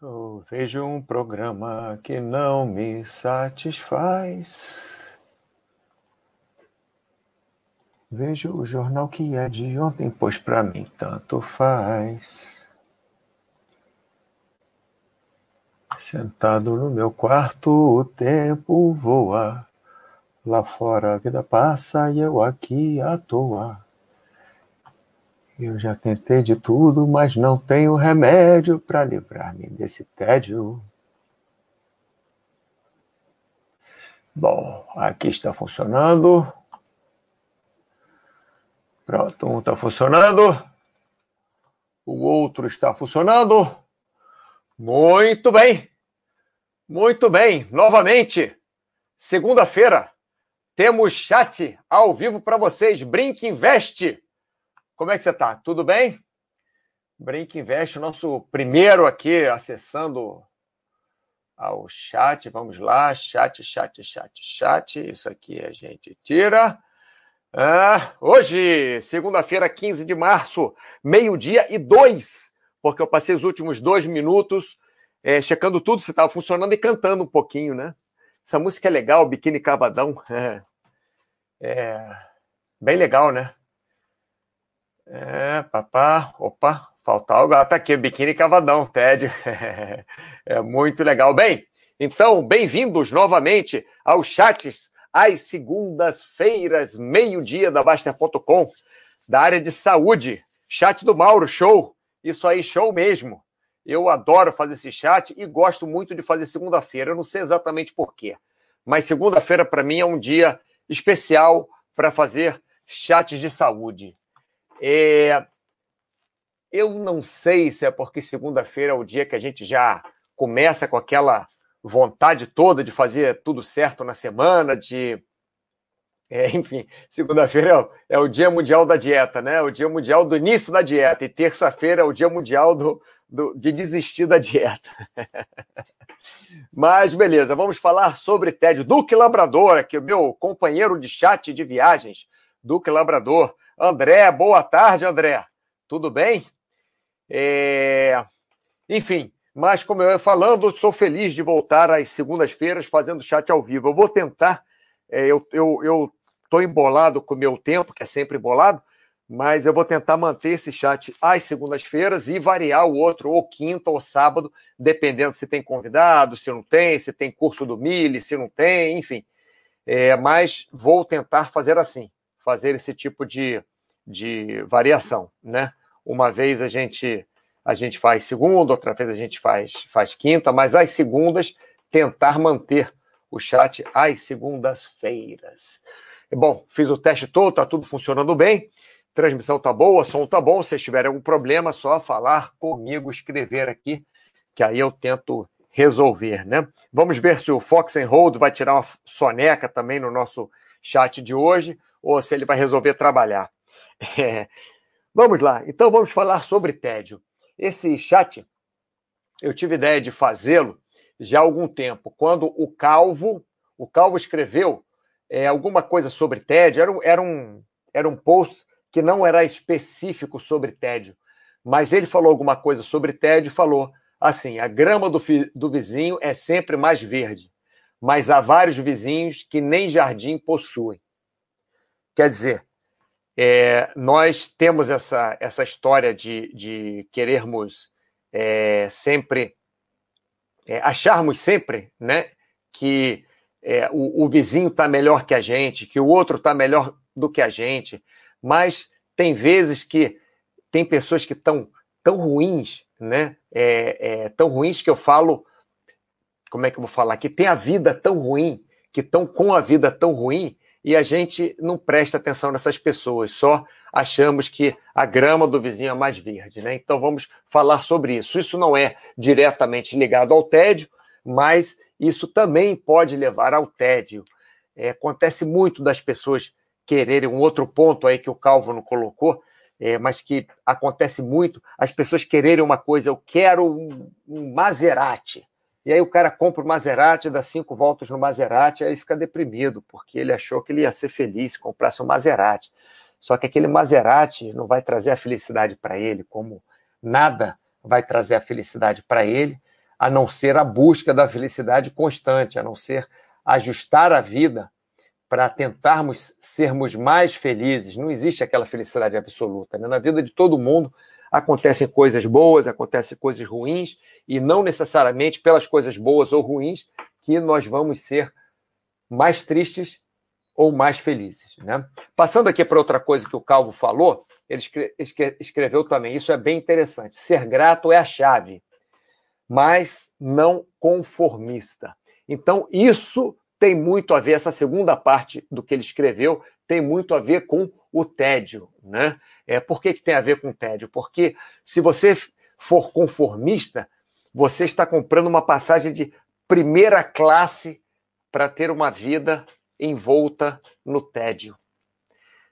Eu vejo um programa que não me satisfaz. Vejo o jornal que é de ontem, pois para mim tanto faz. Sentado no meu quarto, o tempo voa. Lá fora a vida passa e eu aqui à toa. Eu já tentei de tudo, mas não tenho remédio para livrar-me desse tédio. Bom, aqui está funcionando. Pronto, um está funcionando. O outro está funcionando. Muito bem. Muito bem. Novamente, segunda-feira, temos chat ao vivo para vocês. Brinque Investe. Como é que você está? Tudo bem? Brinque Investe, o nosso primeiro aqui acessando ao chat. Vamos lá, chat, chat, chat, chat. Isso aqui a gente tira. Ah, hoje, segunda-feira, 15 de março, meio-dia e dois, porque eu passei os últimos dois minutos é, checando tudo se estava funcionando e cantando um pouquinho, né? Essa música é legal, Biquíni Cavadão. É, é bem legal, né? É, papá, opa, falta. Ah, tá aqui, biquíni cavadão, Ted. é muito legal. Bem, então, bem-vindos novamente aos chats às segundas-feiras, meio-dia da Baster.com, da área de saúde. Chat do Mauro, show. Isso aí, show mesmo. Eu adoro fazer esse chat e gosto muito de fazer segunda-feira. Eu não sei exatamente porquê, mas segunda-feira para mim é um dia especial para fazer chats de saúde. É... Eu não sei se é porque segunda-feira é o dia que a gente já começa com aquela vontade toda de fazer tudo certo na semana, de. É, enfim, segunda-feira é, o, é, o Dia Mundial da Dieta, né? O Dia Mundial do início da dieta, e terça-feira é o Dia Mundial do, do, de desistir da dieta. Mas beleza, vamos falar sobre tédio. Duque Labrador, aqui, o meu companheiro de chat de viagens, Duque Labrador. André, boa tarde, André. Tudo bem? É... Enfim, mas como eu ia falando, estou feliz de voltar às segundas-feiras fazendo chat ao vivo. Eu vou tentar, é, eu estou eu, eu embolado com o meu tempo, que é sempre embolado, mas eu vou tentar manter esse chat às segundas-feiras e variar o outro, ou quinta ou sábado, dependendo se tem convidado, se não tem, se tem curso do Mili, se não tem, enfim. É, mas vou tentar fazer assim fazer esse tipo de, de variação, né? Uma vez a gente a gente faz segunda, outra vez a gente faz, faz quinta, mas às segundas tentar manter o chat às segundas-feiras. Bom, fiz o teste todo, tá tudo funcionando bem. Transmissão tá boa, som tá bom. Se tiver algum problema, só falar comigo, escrever aqui, que aí eu tento resolver, né? Vamos ver se o Fox and Hold vai tirar uma soneca também no nosso chat de hoje ou se ele vai resolver trabalhar. É. Vamos lá, então vamos falar sobre tédio. Esse chat, eu tive ideia de fazê-lo já há algum tempo, quando o Calvo, o Calvo escreveu é, alguma coisa sobre tédio, era um, era, um, era um post que não era específico sobre tédio, mas ele falou alguma coisa sobre tédio e falou assim: a grama do, do vizinho é sempre mais verde, mas há vários vizinhos que nem jardim possuem. Quer dizer, é, nós temos essa, essa história de, de querermos é, sempre, é, acharmos sempre né, que é, o, o, vizinho está melhor que a gente, que o outro está melhor do que a gente, mas tem vezes que tem pessoas que estão tão ruins, né? É, é, tão ruins que eu falo, como é que eu vou falar? Que tem a vida tão ruim, que estão com a vida tão ruim, e a gente não presta atenção nessas pessoas, só achamos que a grama do vizinho é mais verde, né? Então vamos falar sobre isso. Isso não é diretamente ligado ao tédio, mas isso também pode levar ao tédio. É, acontece muito das pessoas quererem um outro ponto aí que o Calvo não colocou, é, mas que acontece muito, as pessoas quererem uma coisa, eu quero um, um Maserati. E aí o cara compra o Maserati, dá cinco voltas no Maserati, aí fica deprimido, porque ele achou que ele ia ser feliz se comprasse um Maserati. Só que aquele Maserati não vai trazer a felicidade para ele, como nada vai trazer a felicidade para ele, a não ser a busca da felicidade constante, a não ser ajustar a vida para tentarmos sermos mais felizes. Não existe aquela felicidade absoluta. Né? Na vida de todo mundo acontecem coisas boas, acontecem coisas ruins, e não necessariamente pelas coisas boas ou ruins que nós vamos ser mais tristes ou mais felizes. Né? Passando aqui para outra coisa que o Calvo falou, ele escreveu também, isso é bem interessante. Ser grato é a chave, mas não conformista. Então, isso tem muito a ver, essa segunda parte do que ele escreveu tem muito a ver com o tédio. Né? É, por que, que tem a ver com o tédio? Porque se você for conformista, você está comprando uma passagem de primeira classe para ter uma vida envolta no tédio.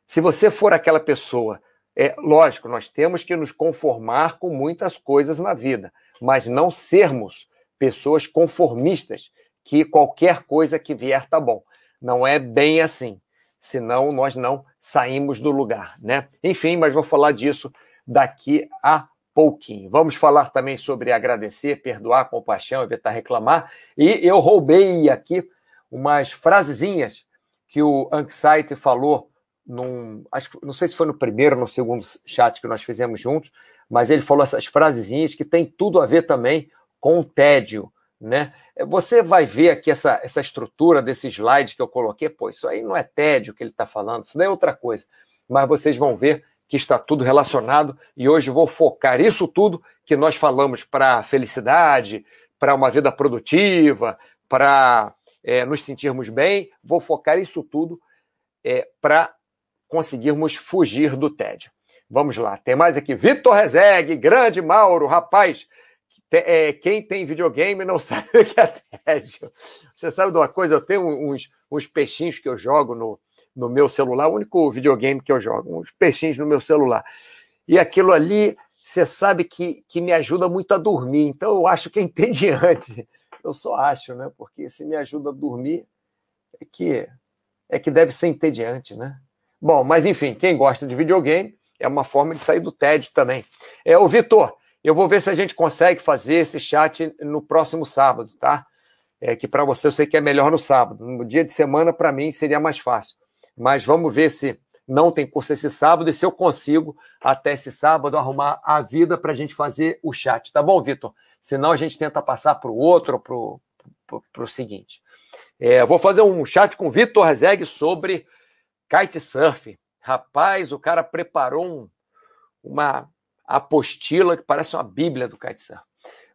Se você for aquela pessoa, é lógico, nós temos que nos conformar com muitas coisas na vida, mas não sermos pessoas conformistas que qualquer coisa que vier tá bom. Não é bem assim. Senão nós não saímos do lugar, né? Enfim, mas vou falar disso daqui a pouquinho. Vamos falar também sobre agradecer, perdoar, compaixão, evitar reclamar. E eu roubei aqui umas frasezinhas que o Anxiety falou num, acho, não sei se foi no primeiro ou no segundo chat que nós fizemos juntos, mas ele falou essas frasezinhas que tem tudo a ver também com o tédio, né? Você vai ver aqui essa, essa estrutura desse slide que eu coloquei, pô, isso aí não é tédio que ele está falando, isso daí é outra coisa. Mas vocês vão ver que está tudo relacionado e hoje vou focar isso tudo que nós falamos para felicidade, para uma vida produtiva, para é, nos sentirmos bem, vou focar isso tudo é, para conseguirmos fugir do tédio. Vamos lá, tem mais aqui. Vitor Rezegue, grande Mauro, rapaz, é, quem tem videogame não sabe o que é tédio. Você sabe de uma coisa? Eu tenho uns, uns peixinhos que eu jogo no, no meu celular, o único videogame que eu jogo, uns peixinhos no meu celular. E aquilo ali, você sabe que, que me ajuda muito a dormir. Então eu acho que é entediante. Eu só acho, né? Porque se me ajuda a dormir, é que, é que deve ser entediante, né? Bom, mas enfim, quem gosta de videogame é uma forma de sair do tédio também. É o Vitor. Eu vou ver se a gente consegue fazer esse chat no próximo sábado, tá? É que para você eu sei que é melhor no sábado. No dia de semana, para mim, seria mais fácil. Mas vamos ver se não tem curso esse sábado e se eu consigo, até esse sábado, arrumar a vida para a gente fazer o chat. Tá bom, Vitor? Senão a gente tenta passar para o outro ou para o seguinte. É, vou fazer um chat com o Vitor Rezeg sobre kitesurf. Rapaz, o cara preparou um, uma apostila que parece uma bíblia do kitesurf.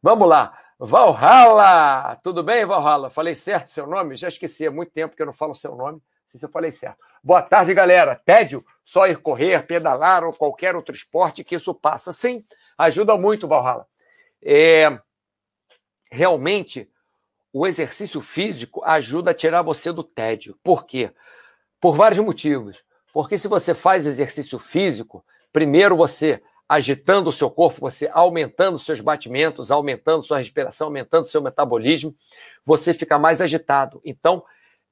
Vamos lá. Valhalla! Tudo bem, Valhalla? Falei certo seu nome? Já esqueci, há muito tempo que eu não falo seu nome. Se eu falei certo. Boa tarde, galera. Tédio, só ir correr, pedalar ou qualquer outro esporte que isso passa. Sim, ajuda muito, Valhalla. É... Realmente, o exercício físico ajuda a tirar você do tédio. Por quê? Por vários motivos. Porque se você faz exercício físico, primeiro você agitando o seu corpo, você aumentando seus batimentos, aumentando sua respiração, aumentando seu metabolismo, você fica mais agitado. Então,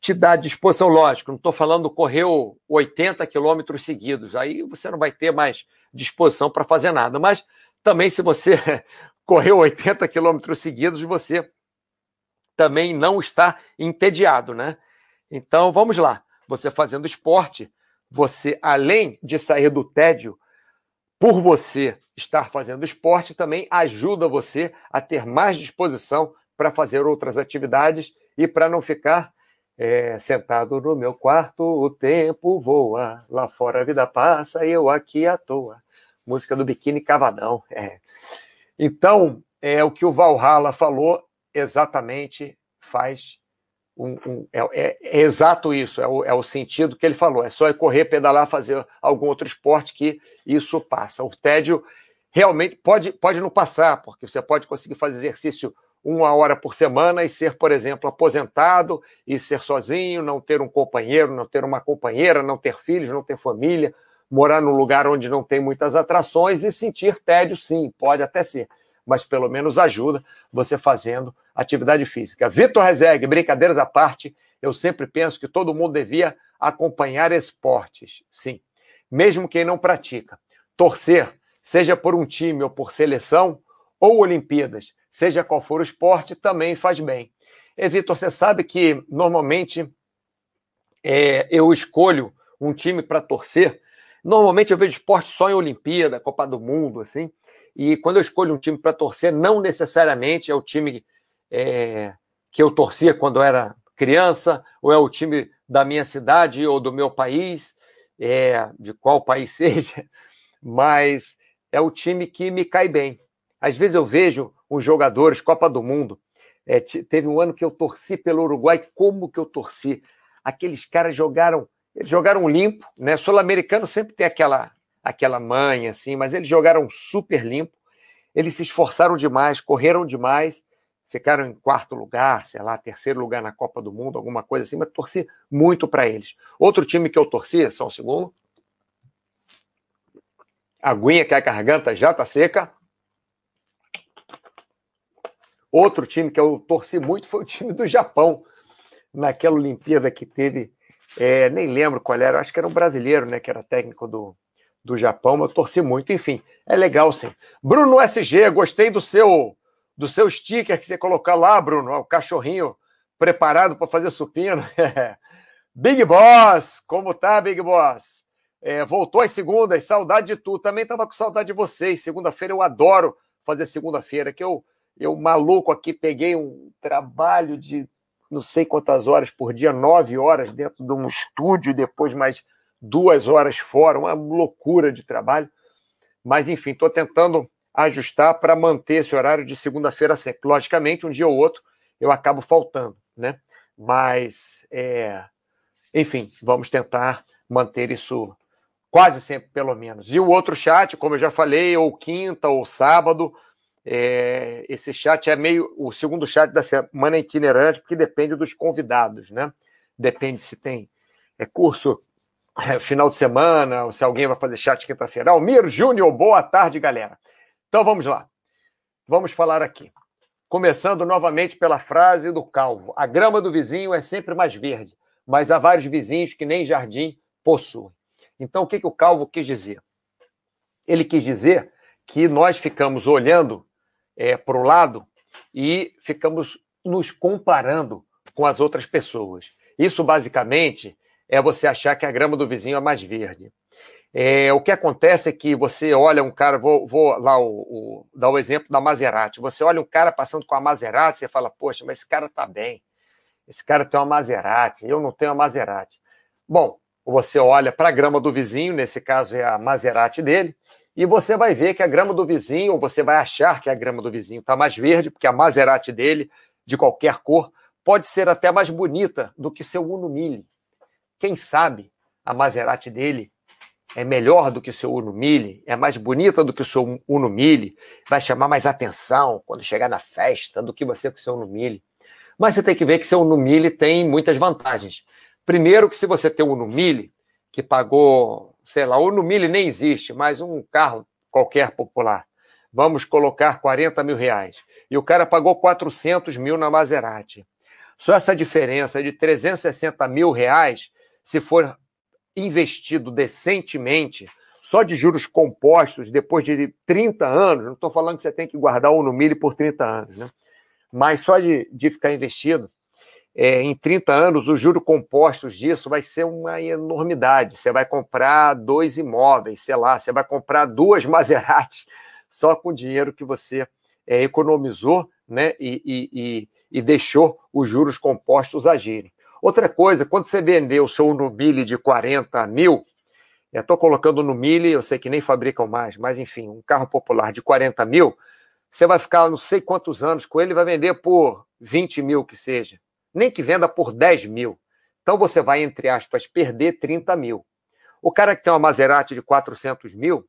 te dá disposição, lógico, não estou falando correu 80 quilômetros seguidos, aí você não vai ter mais disposição para fazer nada. Mas também, se você correu 80 quilômetros seguidos, você também não está entediado, né? Então, vamos lá. Você fazendo esporte, você, além de sair do tédio, por você estar fazendo esporte, também ajuda você a ter mais disposição para fazer outras atividades e para não ficar é, sentado no meu quarto, o tempo voa, lá fora a vida passa, eu aqui à toa. Música do Biquíni Cavadão. É. Então, é o que o Valhalla falou exatamente faz um, um, é, é, é, exato isso, é o, é o, sentido que ele falou. É só correr, pedalar, fazer algum outro esporte que isso passa. O tédio realmente pode, pode não passar, porque você pode conseguir fazer exercício uma hora por semana e ser, por exemplo, aposentado e ser sozinho, não ter um companheiro, não ter uma companheira, não ter filhos, não ter família, morar num lugar onde não tem muitas atrações e sentir tédio, sim, pode até ser mas pelo menos ajuda você fazendo atividade física. Vitor Rezeg, brincadeiras à parte, eu sempre penso que todo mundo devia acompanhar esportes, sim, mesmo quem não pratica. Torcer, seja por um time ou por seleção, ou Olimpíadas, seja qual for o esporte, também faz bem. E, Vitor, você sabe que normalmente é, eu escolho um time para torcer. Normalmente eu vejo esporte só em Olimpíada, Copa do Mundo, assim. E quando eu escolho um time para torcer, não necessariamente é o time é, que eu torcia quando eu era criança, ou é o time da minha cidade ou do meu país, é, de qual país seja, mas é o time que me cai bem. Às vezes eu vejo os jogadores, Copa do Mundo, é, teve um ano que eu torci pelo Uruguai, como que eu torci? Aqueles caras jogaram, jogaram limpo, né? Sul-americano sempre tem aquela aquela manha assim, mas eles jogaram super limpo. Eles se esforçaram demais, correram demais, ficaram em quarto lugar, sei lá, terceiro lugar na Copa do Mundo, alguma coisa assim, mas torci muito para eles. Outro time que eu torci, só um segundo. Aguinha que a garganta já tá seca. Outro time que eu torci muito foi o time do Japão, naquela Olimpíada que teve, é, nem lembro qual era, acho que era um brasileiro, né, que era técnico do, do Japão, eu torci muito. Enfim, é legal sim. Bruno SG, gostei do seu do seu sticker que você colocar lá, Bruno, o cachorrinho preparado para fazer supino. Big Boss, como tá, Big Boss? É, voltou às segundas, saudade de tu. Também estava com saudade de vocês. Segunda-feira eu adoro fazer segunda-feira, que eu, eu maluco aqui peguei um trabalho de não sei quantas horas por dia, nove horas dentro de um estúdio, depois mais duas horas fora, uma loucura de trabalho. Mas, enfim, estou tentando ajustar para manter esse horário de segunda-feira sempre. Logicamente, um dia ou outro eu acabo faltando, né? Mas, é... enfim, vamos tentar manter isso quase sempre, pelo menos. E o outro chat, como eu já falei, ou quinta ou sábado, é... esse chat é meio o segundo chat da semana itinerante, porque depende dos convidados, né? Depende se tem é, curso é, final de semana, ou se alguém vai fazer chat quinta-feira. Almir Júnior, boa tarde, galera. Então vamos lá. Vamos falar aqui. Começando novamente pela frase do calvo: A grama do vizinho é sempre mais verde, mas há vários vizinhos que nem jardim possuem. Então o que, que o calvo quis dizer? Ele quis dizer que nós ficamos olhando é, para o lado e ficamos nos comparando com as outras pessoas. Isso basicamente é você achar que a grama do vizinho é mais verde. É, o que acontece é que você olha um cara, vou, vou lá o, o, dar o exemplo da Maserati. Você olha um cara passando com a Maserati, você fala, poxa, mas esse cara tá bem. Esse cara tem uma Maserati, eu não tenho a Maserati. Bom, você olha para a grama do vizinho, nesse caso é a Maserati dele, e você vai ver que a grama do vizinho, ou você vai achar que a grama do vizinho está mais verde, porque a Maserati dele, de qualquer cor, pode ser até mais bonita do que seu Uno Mille. Quem sabe a Maserati dele é melhor do que o seu Uno Mille, é mais bonita do que o seu Uno Mille, vai chamar mais atenção quando chegar na festa do que você com o seu Uno Mille. Mas você tem que ver que seu Uno Mille tem muitas vantagens. Primeiro que se você tem um Uno Mille, que pagou, sei lá, o Uno Mille nem existe, mas um carro qualquer popular, vamos colocar 40 mil reais, e o cara pagou 400 mil na Maserati. Só essa diferença de 360 mil reais, se for investido decentemente, só de juros compostos, depois de 30 anos, não estou falando que você tem que guardar o no milho por 30 anos, né? mas só de, de ficar investido, é, em 30 anos, os juros compostos disso vai ser uma enormidade. Você vai comprar dois imóveis, sei lá, você vai comprar duas Maseratis só com o dinheiro que você é, economizou né, e, e, e, e deixou os juros compostos agirem. Outra coisa, quando você vendeu o seu Nubile de 40 mil, estou colocando no Mille, eu sei que nem fabricam mais, mas enfim, um carro popular de 40 mil, você vai ficar não sei quantos anos com ele, vai vender por 20 mil que seja. Nem que venda por 10 mil. Então você vai, entre aspas, perder 30 mil. O cara que tem uma Maserati de 400 mil,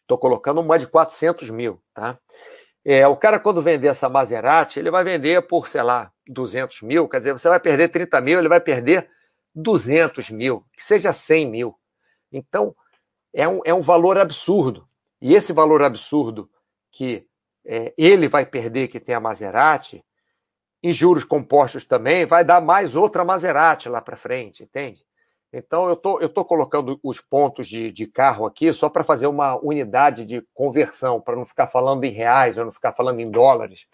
estou colocando uma de 400 mil, tá? É, o cara, quando vender essa Maserati, ele vai vender por, sei lá, 200 mil. Quer dizer, você vai perder 30 mil, ele vai perder 200 mil, que seja 100 mil. Então, é um, é um valor absurdo. E esse valor absurdo que é, ele vai perder, que tem a Maserati, em juros compostos também, vai dar mais outra Maserati lá para frente, entende? Então, eu tô, estou tô colocando os pontos de, de carro aqui só para fazer uma unidade de conversão, para não ficar falando em reais, ou não ficar falando em dólares,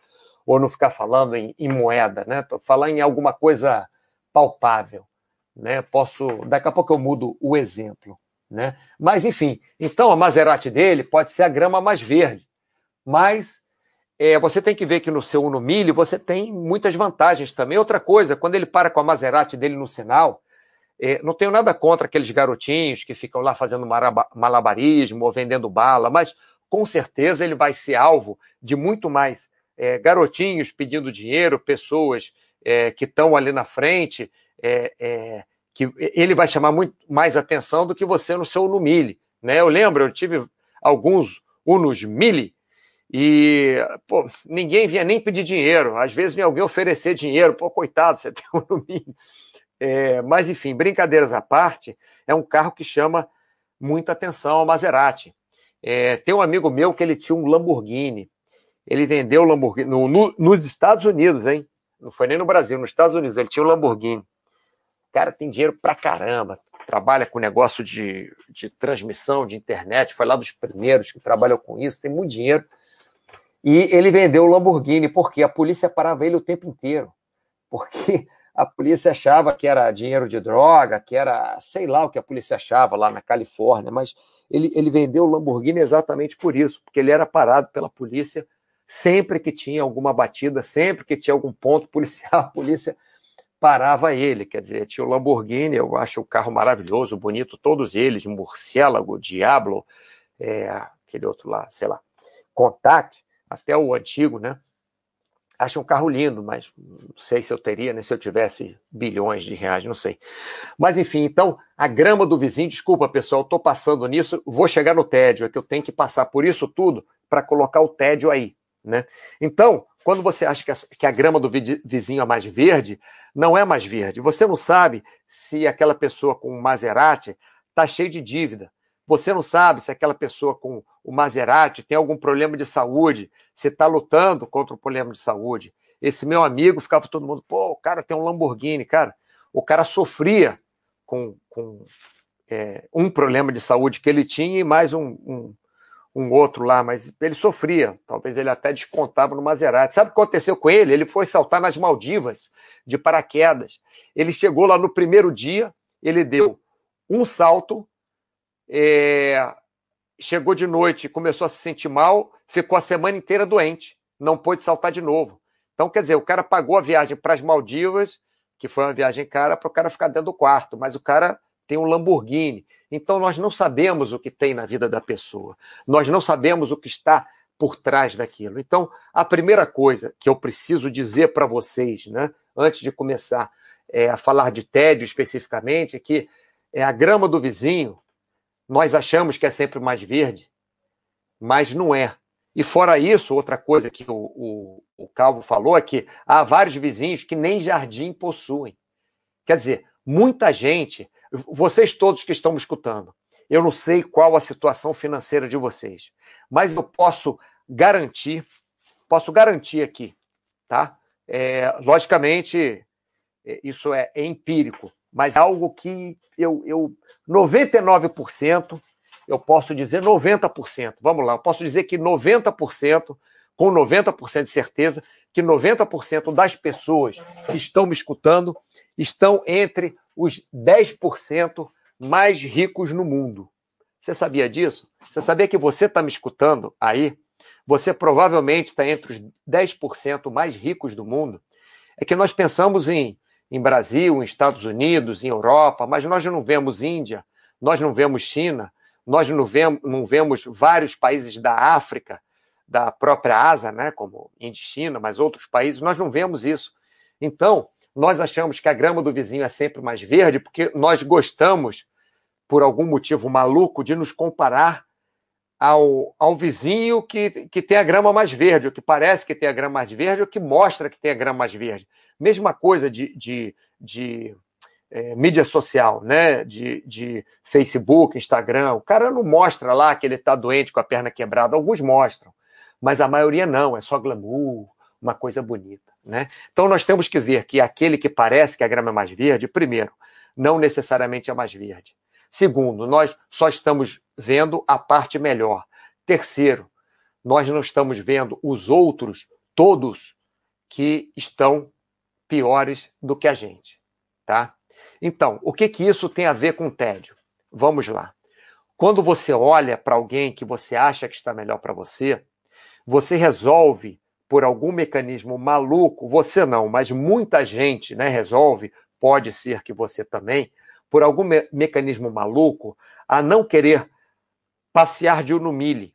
ou não ficar falando em, em moeda, né? Falar em alguma coisa palpável, né? Posso, daqui a pouco eu mudo o exemplo, né? Mas enfim, então a Maserati dele pode ser a grama mais verde, mas é, você tem que ver que no seu Uno Mille você tem muitas vantagens também. Outra coisa, quando ele para com a Maserati dele no sinal, não tenho nada contra aqueles garotinhos que ficam lá fazendo malabarismo ou vendendo bala, mas com certeza ele vai ser alvo de muito mais é, garotinhos pedindo dinheiro, pessoas é, que estão ali na frente, é, é, que ele vai chamar muito mais atenção do que você no seu Uno Mille. Né? Eu lembro, eu tive alguns Unos Mille e pô, ninguém vinha nem pedir dinheiro. Às vezes vinha alguém oferecer dinheiro. Pô, coitado, você tem um Uno Mille. É, mas, enfim, brincadeiras à parte, é um carro que chama muita atenção ao Maserati. É, tem um amigo meu que ele tinha um Lamborghini. Ele vendeu o Lamborghini no, no, nos Estados Unidos, hein? Não foi nem no Brasil, nos Estados Unidos. Ele tinha um Lamborghini. O cara tem dinheiro pra caramba. Trabalha com negócio de, de transmissão de internet. Foi lá dos primeiros que trabalham com isso. Tem muito dinheiro. E ele vendeu o Lamborghini porque a polícia parava ele o tempo inteiro. Porque a polícia achava que era dinheiro de droga, que era sei lá o que a polícia achava lá na Califórnia, mas ele, ele vendeu o Lamborghini exatamente por isso, porque ele era parado pela polícia sempre que tinha alguma batida, sempre que tinha algum ponto policial, a polícia parava ele. Quer dizer, tinha o Lamborghini, eu acho o carro maravilhoso, bonito, todos eles, Murciélago, Diablo, é, aquele outro lá, sei lá, Contact, até o antigo, né? Acho um carro lindo, mas não sei se eu teria, né, se eu tivesse bilhões de reais, não sei. Mas enfim, então, a grama do vizinho, desculpa pessoal, estou passando nisso, vou chegar no tédio, é que eu tenho que passar por isso tudo para colocar o tédio aí, né? Então, quando você acha que a, que a grama do vizinho é mais verde, não é mais verde. Você não sabe se aquela pessoa com Maserati está cheia de dívida, você não sabe se aquela pessoa com o Maserati tem algum problema de saúde, se está lutando contra o problema de saúde. Esse meu amigo ficava todo mundo, pô, o cara tem um Lamborghini, cara. O cara sofria com, com é, um problema de saúde que ele tinha e mais um, um, um, outro lá, mas ele sofria. Talvez ele até descontava no Maserati. Sabe o que aconteceu com ele? Ele foi saltar nas Maldivas de paraquedas. Ele chegou lá no primeiro dia, ele deu um salto é, chegou de noite, começou a se sentir mal, ficou a semana inteira doente, não pôde saltar de novo. Então, quer dizer, o cara pagou a viagem para as Maldivas, que foi uma viagem cara, para o cara ficar dentro do quarto, mas o cara tem um Lamborghini. Então, nós não sabemos o que tem na vida da pessoa, nós não sabemos o que está por trás daquilo. Então, a primeira coisa que eu preciso dizer para vocês, né, antes de começar é, a falar de tédio especificamente, é que é a grama do vizinho nós achamos que é sempre mais verde, mas não é. E fora isso, outra coisa que o, o, o Calvo falou é que há vários vizinhos que nem jardim possuem. Quer dizer, muita gente, vocês todos que estão me escutando, eu não sei qual a situação financeira de vocês, mas eu posso garantir, posso garantir aqui, tá? É, logicamente, é, isso é, é empírico mas algo que eu, eu 99%, eu posso dizer 90%. Vamos lá, eu posso dizer que 90%, com 90% de certeza, que 90% das pessoas que estão me escutando estão entre os 10% mais ricos no mundo. Você sabia disso? Você sabia que você está me escutando aí? Você provavelmente está entre os 10% mais ricos do mundo. É que nós pensamos em em Brasil, em Estados Unidos, em Europa, mas nós não vemos Índia, nós não vemos China, nós não vemos, não vemos vários países da África, da própria Ásia, né, como Índia e China, mas outros países, nós não vemos isso. Então, nós achamos que a grama do vizinho é sempre mais verde porque nós gostamos, por algum motivo maluco, de nos comparar ao, ao vizinho que, que tem a grama mais verde, ou que parece que tem a grama mais verde, ou que mostra que tem a grama mais verde. Mesma coisa de, de, de é, mídia social, né? De, de Facebook, Instagram. O cara não mostra lá que ele está doente com a perna quebrada. Alguns mostram, mas a maioria não, é só glamour, uma coisa bonita, né? Então nós temos que ver que aquele que parece que a grama é mais verde, primeiro, não necessariamente a mais verde. Segundo, nós só estamos vendo a parte melhor. Terceiro, nós não estamos vendo os outros, todos, que estão piores do que a gente, tá? Então, o que que isso tem a ver com tédio? Vamos lá. Quando você olha para alguém que você acha que está melhor para você, você resolve por algum mecanismo maluco, você não, mas muita gente, né, resolve, pode ser que você também, por algum me mecanismo maluco, a não querer passear de Unumile.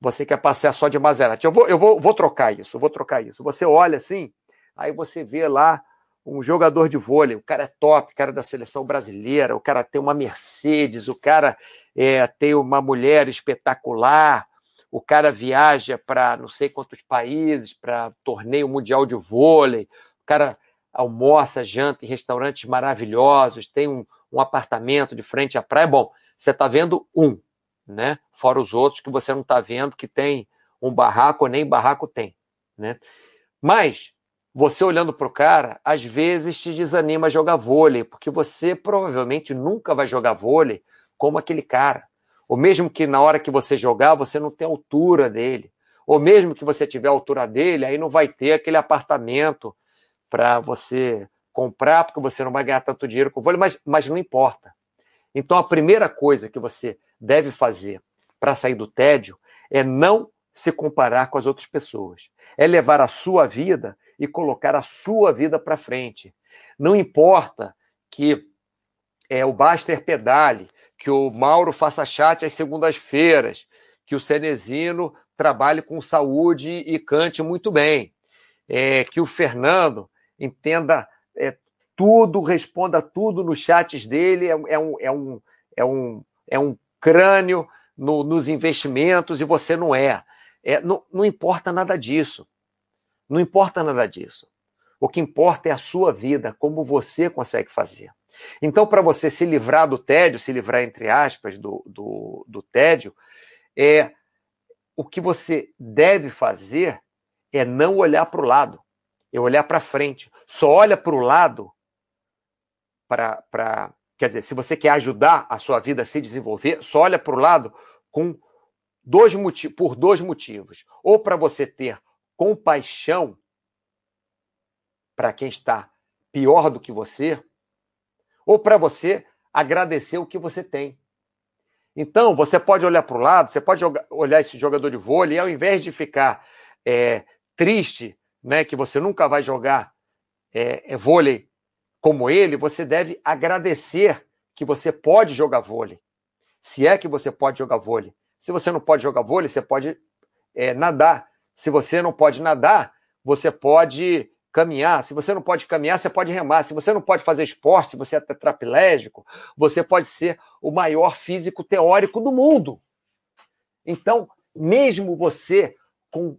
Você quer passear só de Maserati. Eu vou, eu vou, vou trocar isso, vou trocar isso. Você olha assim, aí você vê lá um jogador de vôlei, o cara é top, o cara é da seleção brasileira, o cara tem uma Mercedes, o cara é, tem uma mulher espetacular, o cara viaja para não sei quantos países, para torneio mundial de vôlei, o cara almoça, janta em restaurantes maravilhosos, tem um, um apartamento de frente à praia. Bom, você está vendo um, né? Fora os outros que você não está vendo que tem um barraco, nem barraco tem, né? Mas você olhando para o cara, às vezes te desanima a jogar vôlei, porque você provavelmente nunca vai jogar vôlei como aquele cara. Ou mesmo que na hora que você jogar, você não tem a altura dele. Ou mesmo que você tiver a altura dele, aí não vai ter aquele apartamento para você comprar, porque você não vai ganhar tanto dinheiro com o vôlei, mas, mas não importa. Então, a primeira coisa que você deve fazer para sair do tédio é não se comparar com as outras pessoas. É levar a sua vida e colocar a sua vida para frente. Não importa que é, o Baster pedale, que o Mauro faça chat às segundas-feiras, que o Cenezino trabalhe com saúde e cante muito bem, é, que o Fernando entenda é, tudo, responda tudo nos chats dele, é, é, um, é, um, é, um, é um crânio no, nos investimentos e você não é. é não, não importa nada disso. Não importa nada disso. O que importa é a sua vida, como você consegue fazer. Então, para você se livrar do tédio, se livrar, entre aspas, do, do, do tédio, é o que você deve fazer é não olhar para o lado, é olhar para frente. Só olha para o lado para. Quer dizer, se você quer ajudar a sua vida a se desenvolver, só olha para o lado com dois motivos, por dois motivos. Ou para você ter compaixão para quem está pior do que você, ou para você agradecer o que você tem. Então, você pode olhar para o lado, você pode jogar, olhar esse jogador de vôlei e ao invés de ficar é, triste, né, que você nunca vai jogar é, é, vôlei como ele, você deve agradecer que você pode jogar vôlei. Se é que você pode jogar vôlei. Se você não pode jogar vôlei, você pode é, nadar. Se você não pode nadar, você pode caminhar. Se você não pode caminhar, você pode remar. Se você não pode fazer esporte, se você é tetraplégico, você pode ser o maior físico teórico do mundo. Então, mesmo você com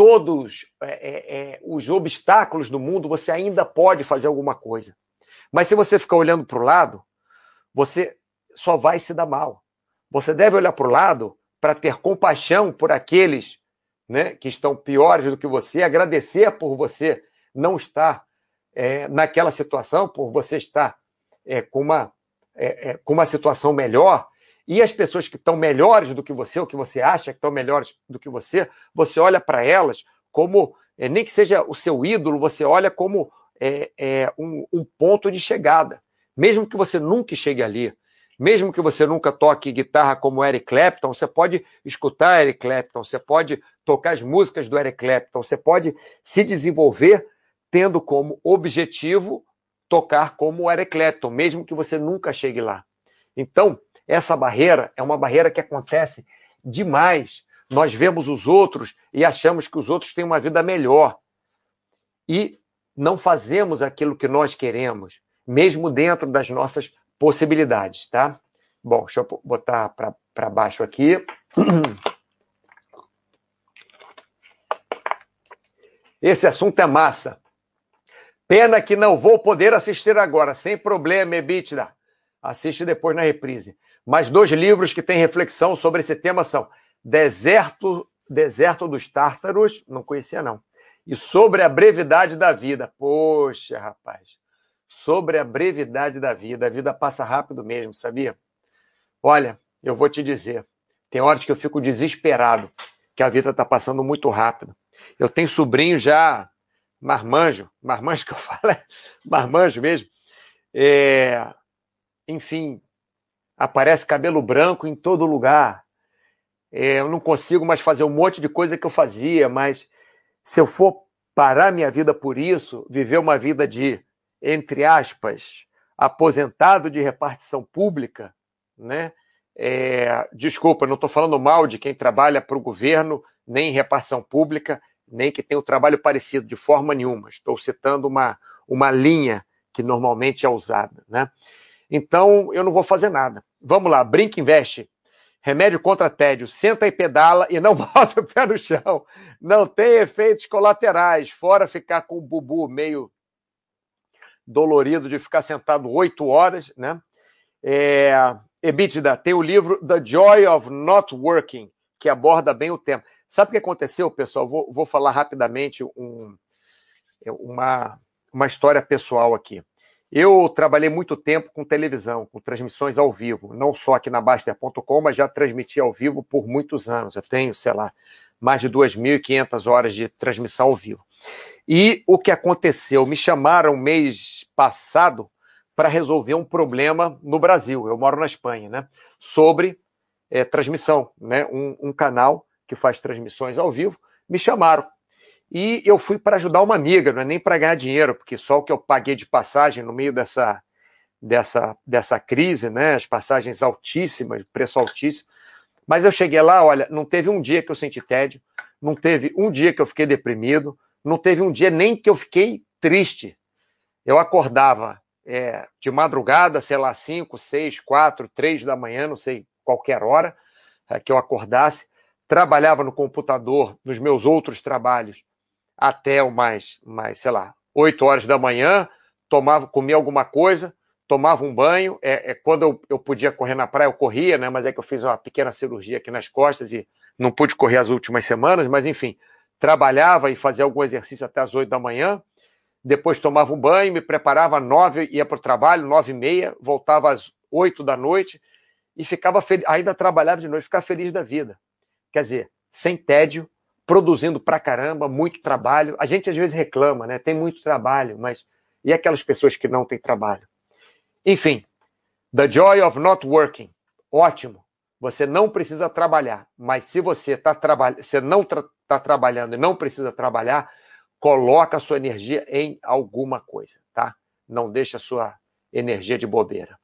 todos é, é, é os obstáculos do mundo, você ainda pode fazer alguma coisa. Mas se você ficar olhando para o lado, você só vai se dar mal. Você deve olhar para o lado para ter compaixão por aqueles né, que estão piores do que você, agradecer por você não estar é, naquela situação, por você estar é, com, uma, é, com uma situação melhor, e as pessoas que estão melhores do que você, ou que você acha que estão melhores do que você, você olha para elas como, é, nem que seja o seu ídolo, você olha como é, um, um ponto de chegada. Mesmo que você nunca chegue ali, mesmo que você nunca toque guitarra como Eric Clapton, você pode escutar Eric Clapton, você pode tocar as músicas do Eric Clapton, você pode se desenvolver tendo como objetivo tocar como Eric Clapton, mesmo que você nunca chegue lá. Então, essa barreira é uma barreira que acontece demais. Nós vemos os outros e achamos que os outros têm uma vida melhor. E não fazemos aquilo que nós queremos, mesmo dentro das nossas possibilidades, tá? Bom, deixa eu botar para baixo aqui. Esse assunto é massa. Pena que não vou poder assistir agora, sem problema, Ebitda. Assiste depois na reprise. Mas dois livros que têm reflexão sobre esse tema são Deserto, Deserto dos Tártaros, não conhecia não, e Sobre a Brevidade da Vida. Poxa, rapaz. sobre a brevidade da vida. A vida passa rápido mesmo, sabia? Olha, eu vou te dizer, tem horas que eu fico desesperado, que a vida está passando muito rápido. Eu tenho sobrinho já marmanjo, marmanjo que eu falo é marmanjo mesmo. É, enfim, aparece cabelo branco em todo lugar. É, eu não consigo mais fazer um monte de coisa que eu fazia, mas se eu for parar minha vida por isso, viver uma vida de, entre aspas, aposentado de repartição pública, né? É, desculpa, não estou falando mal de quem trabalha para o governo, nem em repartição pública, nem que tenha um trabalho parecido, de forma nenhuma. Estou citando uma, uma linha que normalmente é usada. Né? Então, eu não vou fazer nada. Vamos lá, Brinca Investe. Remédio contra tédio, senta e pedala e não bota o pé no chão. Não tem efeitos colaterais, fora ficar com o bubu meio dolorido de ficar sentado oito horas, né? É, EBITDA, tem o livro The Joy of Not Working, que aborda bem o tema. Sabe o que aconteceu, pessoal? Vou, vou falar rapidamente um, uma, uma história pessoal aqui. Eu trabalhei muito tempo com televisão, com transmissões ao vivo, não só aqui na Baster.com, mas já transmiti ao vivo por muitos anos. Eu tenho, sei lá, mais de 2.500 horas de transmissão ao vivo. E o que aconteceu? Me chamaram mês passado para resolver um problema no Brasil. Eu moro na Espanha, né? Sobre é, transmissão, né? Um, um canal que faz transmissões ao vivo me chamaram e eu fui para ajudar uma amiga, não é nem para ganhar dinheiro, porque só o que eu paguei de passagem no meio dessa, dessa, dessa crise, né? As passagens altíssimas, preço altíssimo. Mas eu cheguei lá, olha, não teve um dia que eu senti tédio, não teve um dia que eu fiquei deprimido, não teve um dia nem que eu fiquei triste. Eu acordava é, de madrugada, sei lá, 5, 6, 4, 3 da manhã, não sei, qualquer hora é, que eu acordasse, trabalhava no computador, nos meus outros trabalhos, até mais, mais sei lá, 8 horas da manhã, tomava, comia alguma coisa, tomava um banho. É, é quando eu, eu, podia correr na praia, eu corria, né? Mas é que eu fiz uma pequena cirurgia aqui nas costas e não pude correr as últimas semanas, mas enfim, trabalhava e fazia algum exercício até as 8 da manhã. Depois tomava um banho, me preparava às 9, ia para o trabalho, 9 e meia, voltava às 8 da noite e ficava feliz, ainda trabalhava de noite, ficava feliz da vida. Quer dizer, sem tédio, produzindo pra caramba, muito trabalho. A gente às vezes reclama, né? Tem muito trabalho, mas e aquelas pessoas que não têm trabalho? Enfim, The Joy of Not Working. Ótimo. Você não precisa trabalhar, mas se você tá trabalhando, você não está tra trabalhando e não precisa trabalhar, coloca a sua energia em alguma coisa, tá? Não deixa a sua energia de bobeira.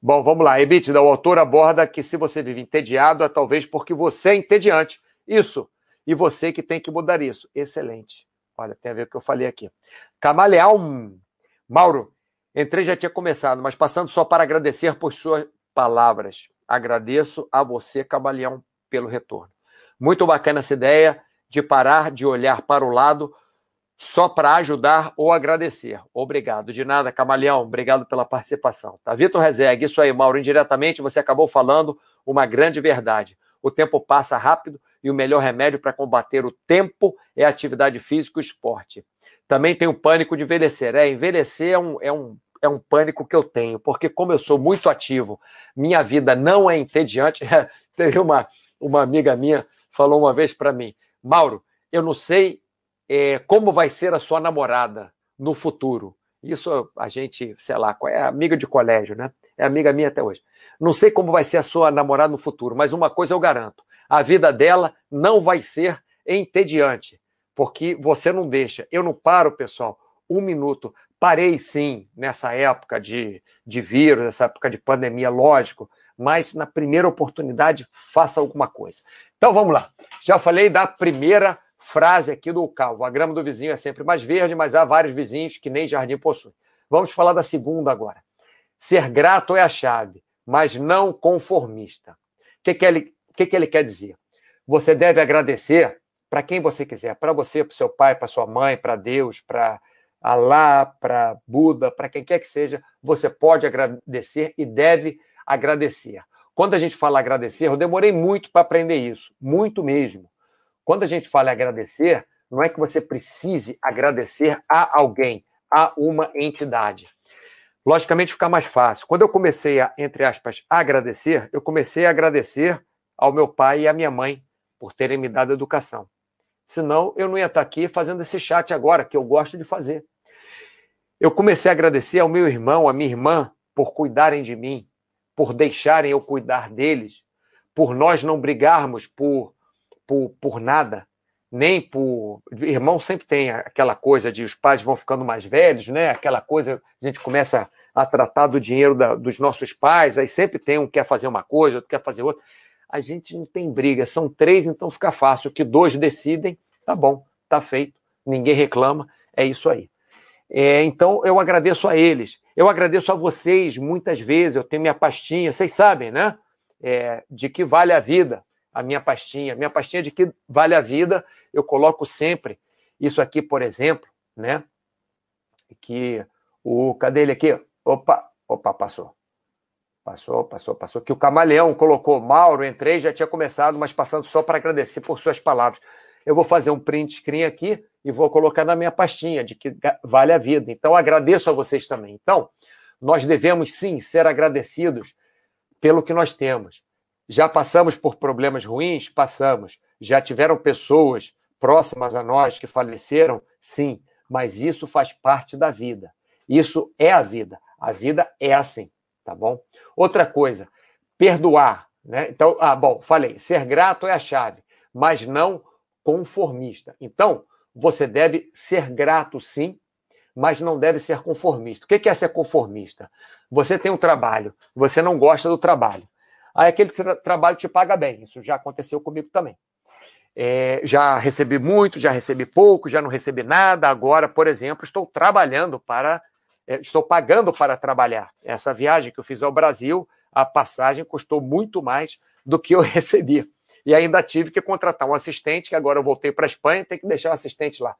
Bom, vamos lá. EBITDA, o autor aborda que se você vive entediado, é talvez porque você é entediante. Isso e você que tem que mudar isso. Excelente. Olha, tem a ver com o que eu falei aqui. Camaleão. Mauro, entrei já tinha começado, mas passando só para agradecer por suas palavras. Agradeço a você, Camaleão, pelo retorno. Muito bacana essa ideia de parar de olhar para o lado só para ajudar ou agradecer. Obrigado. De nada, Camaleão. Obrigado pela participação. Tá, Vitor Rezeg, isso aí, Mauro. Indiretamente você acabou falando uma grande verdade. O tempo passa rápido e o melhor remédio para combater o tempo é a atividade física e esporte. Também tem o pânico de envelhecer. É, envelhecer é um, é um, é um pânico que eu tenho, porque como eu sou muito ativo, minha vida não é entediante. Teve uma, uma amiga minha falou uma vez para mim, Mauro, eu não sei é, como vai ser a sua namorada no futuro. Isso a gente, sei lá, é amiga de colégio, né? É amiga minha até hoje. Não sei como vai ser a sua namorada no futuro, mas uma coisa eu garanto: a vida dela não vai ser entediante, porque você não deixa. Eu não paro, pessoal, um minuto. Parei sim nessa época de, de vírus, nessa época de pandemia, lógico, mas na primeira oportunidade, faça alguma coisa. Então vamos lá. Já falei da primeira frase aqui do Calvo. A grama do vizinho é sempre mais verde, mas há vários vizinhos que nem jardim possuem. Vamos falar da segunda agora. Ser grato é a chave, mas não conformista. O que, que ele o que, que ele quer dizer? Você deve agradecer para quem você quiser, para você, para seu pai, para sua mãe, para Deus, para Alá, para Buda, para quem quer que seja, você pode agradecer e deve agradecer. Quando a gente fala agradecer, eu demorei muito para aprender isso, muito mesmo. Quando a gente fala agradecer, não é que você precise agradecer a alguém, a uma entidade. logicamente fica mais fácil. Quando eu comecei a, entre aspas, agradecer, eu comecei a agradecer ao meu pai e à minha mãe por terem me dado educação. Senão, eu não ia estar aqui fazendo esse chat agora, que eu gosto de fazer. Eu comecei a agradecer ao meu irmão, à minha irmã, por cuidarem de mim, por deixarem eu cuidar deles, por nós não brigarmos por, por, por nada, nem por. Irmão sempre tem aquela coisa de os pais vão ficando mais velhos, né? Aquela coisa, a gente começa a tratar do dinheiro da, dos nossos pais, aí sempre tem um que quer fazer uma coisa, outro quer fazer outra. A gente não tem briga, são três, então fica fácil. Que dois decidem, tá bom, tá feito, ninguém reclama, é isso aí. É, então, eu agradeço a eles. Eu agradeço a vocês muitas vezes. Eu tenho minha pastinha, vocês sabem, né? É, de que vale a vida, a minha pastinha. Minha pastinha de que vale a vida, eu coloco sempre. Isso aqui, por exemplo, né? Que o. Cadê ele aqui? Opa, opa, passou. Passou, passou, passou. Que o camaleão colocou. Mauro, entrei, já tinha começado, mas passando só para agradecer por suas palavras. Eu vou fazer um print screen aqui e vou colocar na minha pastinha de que vale a vida. Então, agradeço a vocês também. Então, nós devemos sim ser agradecidos pelo que nós temos. Já passamos por problemas ruins? Passamos. Já tiveram pessoas próximas a nós que faleceram? Sim. Mas isso faz parte da vida. Isso é a vida. A vida é assim, tá bom? Outra coisa, perdoar. Né? Então, ah, bom, falei, ser grato é a chave, mas não conformista. Então, você deve ser grato, sim, mas não deve ser conformista. O que é ser conformista? Você tem um trabalho, você não gosta do trabalho. Aí aquele tra trabalho te paga bem. Isso já aconteceu comigo também. É, já recebi muito, já recebi pouco, já não recebi nada. Agora, por exemplo, estou trabalhando para. É, estou pagando para trabalhar. Essa viagem que eu fiz ao Brasil, a passagem custou muito mais do que eu recebi e ainda tive que contratar um assistente, que agora eu voltei para a Espanha, tem que deixar o assistente lá.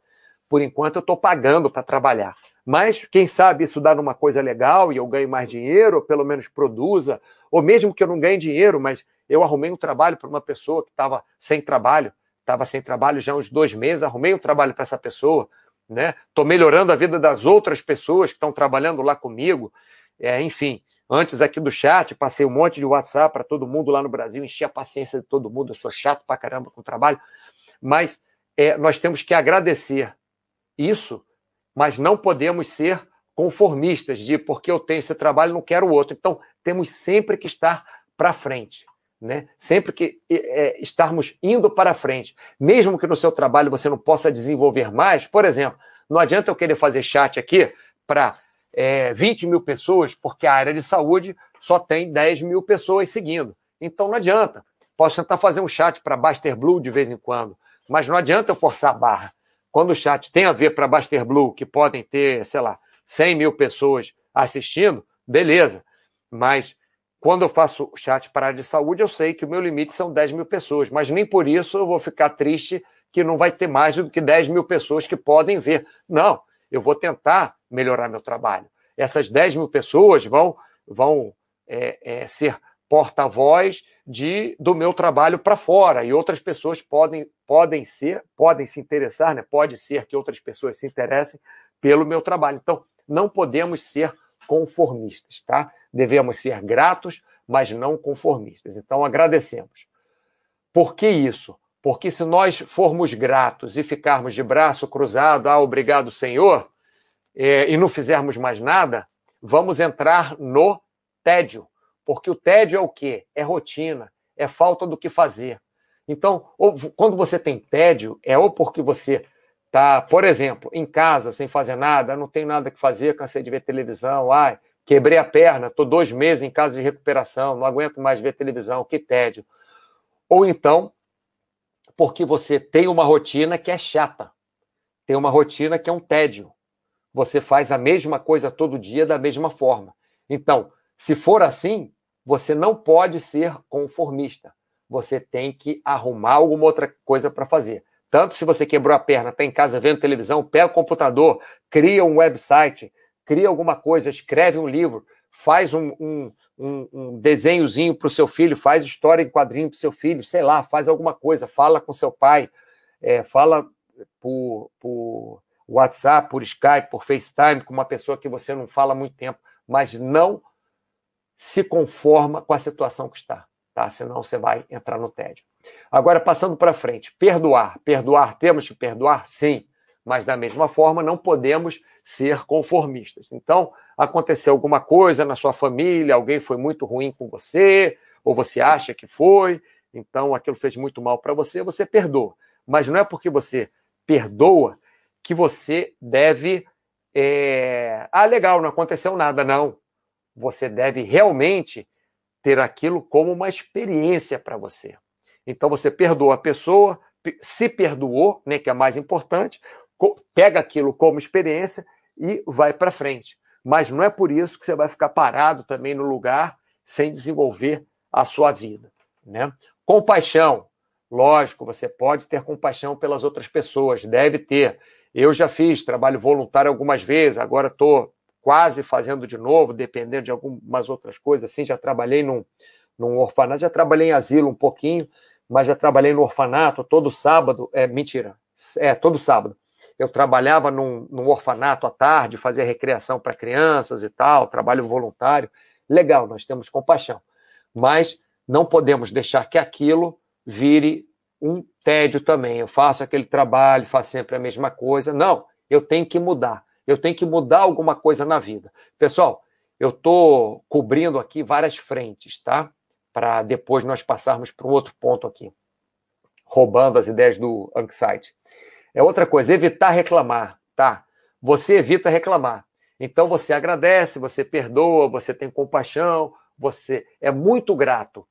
Por enquanto eu estou pagando para trabalhar. Mas quem sabe isso dá numa coisa legal e eu ganho mais dinheiro, ou pelo menos produza, ou mesmo que eu não ganhe dinheiro, mas eu arrumei um trabalho para uma pessoa que estava sem trabalho, estava sem trabalho já há uns dois meses, arrumei um trabalho para essa pessoa, né? Estou melhorando a vida das outras pessoas que estão trabalhando lá comigo, é, enfim. Antes aqui do chat, passei um monte de WhatsApp para todo mundo lá no Brasil, enchi a paciência de todo mundo, eu sou chato pra caramba com o trabalho, mas é, nós temos que agradecer isso, mas não podemos ser conformistas de porque eu tenho esse trabalho, não quero outro. Então, temos sempre que estar para frente. Né? Sempre que é, estarmos indo para frente, mesmo que no seu trabalho você não possa desenvolver mais, por exemplo, não adianta eu querer fazer chat aqui para é, 20 mil pessoas, porque a área de saúde só tem 10 mil pessoas seguindo. Então não adianta. Posso tentar fazer um chat para Baster Blue de vez em quando, mas não adianta eu forçar a barra. Quando o chat tem a ver para Baster Blue, que podem ter, sei lá, 100 mil pessoas assistindo, beleza. Mas quando eu faço chat para a área de saúde, eu sei que o meu limite são 10 mil pessoas, mas nem por isso eu vou ficar triste que não vai ter mais do que 10 mil pessoas que podem ver. Não, eu vou tentar melhorar meu trabalho. Essas 10 mil pessoas vão, vão é, é, ser porta-voz de do meu trabalho para fora e outras pessoas podem podem ser podem se interessar né pode ser que outras pessoas se interessem pelo meu trabalho então não podemos ser conformistas tá devemos ser gratos mas não conformistas então agradecemos por que isso porque se nós formos gratos e ficarmos de braço cruzado ah obrigado senhor é, e não fizermos mais nada, vamos entrar no tédio. Porque o tédio é o quê? É rotina, é falta do que fazer. Então, quando você tem tédio, é ou porque você está, por exemplo, em casa sem fazer nada, não tem nada que fazer, cansei de ver televisão, ai, quebrei a perna, estou dois meses em casa de recuperação, não aguento mais ver televisão, que tédio. Ou então, porque você tem uma rotina que é chata, tem uma rotina que é um tédio você faz a mesma coisa todo dia da mesma forma. Então, se for assim, você não pode ser conformista. Você tem que arrumar alguma outra coisa para fazer. Tanto se você quebrou a perna, está em casa vendo televisão, pega o computador, cria um website, cria alguma coisa, escreve um livro, faz um, um, um, um desenhozinho para o seu filho, faz história em quadrinho para o seu filho, sei lá, faz alguma coisa, fala com seu pai, é, fala por, por WhatsApp, por Skype, por FaceTime, com uma pessoa que você não fala há muito tempo, mas não se conforma com a situação que está, tá? Senão você vai entrar no tédio. Agora, passando para frente, perdoar. Perdoar, temos que perdoar? Sim. Mas, da mesma forma, não podemos ser conformistas. Então, aconteceu alguma coisa na sua família, alguém foi muito ruim com você, ou você acha que foi, então aquilo fez muito mal para você, você perdoa. Mas não é porque você perdoa que você deve. É... Ah, legal, não aconteceu nada, não. Você deve realmente ter aquilo como uma experiência para você. Então você perdoa a pessoa, se perdoou, né, que é mais importante, pega aquilo como experiência e vai para frente. Mas não é por isso que você vai ficar parado também no lugar sem desenvolver a sua vida, né? Compaixão. Lógico, você pode ter compaixão pelas outras pessoas, deve ter. Eu já fiz trabalho voluntário algumas vezes, agora estou quase fazendo de novo, dependendo de algumas outras coisas. Assim, já trabalhei num, num orfanato, já trabalhei em asilo um pouquinho, mas já trabalhei no orfanato todo sábado. É mentira, é todo sábado. Eu trabalhava num, num orfanato à tarde, fazia recreação para crianças e tal, trabalho voluntário. Legal, nós temos compaixão. Mas não podemos deixar que aquilo vire um tédio também. Eu faço aquele trabalho, faço sempre a mesma coisa. Não, eu tenho que mudar. Eu tenho que mudar alguma coisa na vida. Pessoal, eu estou cobrindo aqui várias frentes, tá? Para depois nós passarmos para um outro ponto aqui. Roubando as ideias do Anxiety. É outra coisa, evitar reclamar, tá? Você evita reclamar. Então você agradece, você perdoa, você tem compaixão, você é muito grato.